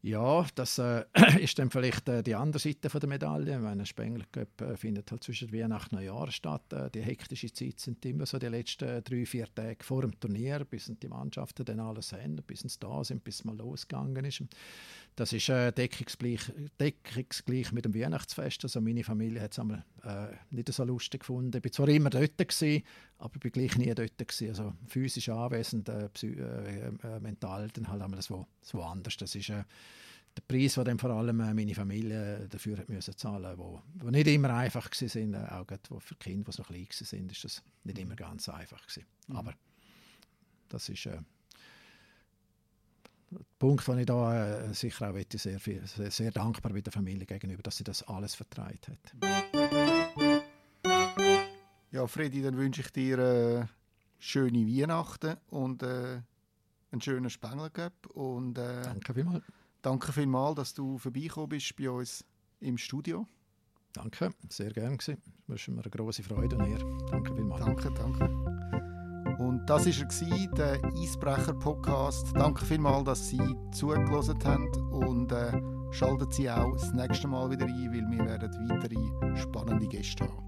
Speaker 2: Ja, das äh, ist dann vielleicht äh, die andere Seite von der Medaille. Ein Spengler äh, findet halt zwischen Weihnachten und Neujahr statt. Äh, die hektische Zeit sind immer so die letzten drei, vier Tage vor dem Turnier, bis die Mannschaften dann alles haben, bis sie da sind, bis es mal losgegangen ist. Das ist äh, deckungsgleich, deckungsgleich mit dem Weihnachtsfest. Also meine Familie hat es einmal äh, nicht so lustig gefunden. Ich war zwar immer dort, gewesen, aber ich war gleich nie dort. Gewesen. Also physisch anwesend, äh, äh, äh, mental dann halt einmal so, so anders. Das ist äh, der Preis, den dann vor allem äh, meine Familie dafür hat müssen zahlen wo, wo nicht immer einfach war. Auch gerade, für Kinder, die so klein waren, ist das nicht immer ganz einfach. Gewesen. Mhm. Aber das ist Punkt, wo ich da äh, sicher auch sehr, viel, sehr, sehr, dankbar bin der Familie gegenüber, dass sie das alles vertreibt hat.
Speaker 1: Ja, Freddy, dann wünsche ich dir äh, schöne Weihnachten und äh, einen schönen Spengler und
Speaker 2: äh, Danke vielmals.
Speaker 1: Danke vielmals, dass du vorbeigekommen bist bei uns im Studio.
Speaker 2: Danke, sehr gerne. Das war mir eine große Freude und Ehre. Danke vielmals.
Speaker 1: Danke, danke. Und das war er, der Eisbrecher-Podcast. Danke vielmals, dass Sie zugelassen haben und äh, schalten Sie auch das nächste Mal wieder ein, weil wir werden weitere spannende Gäste haben.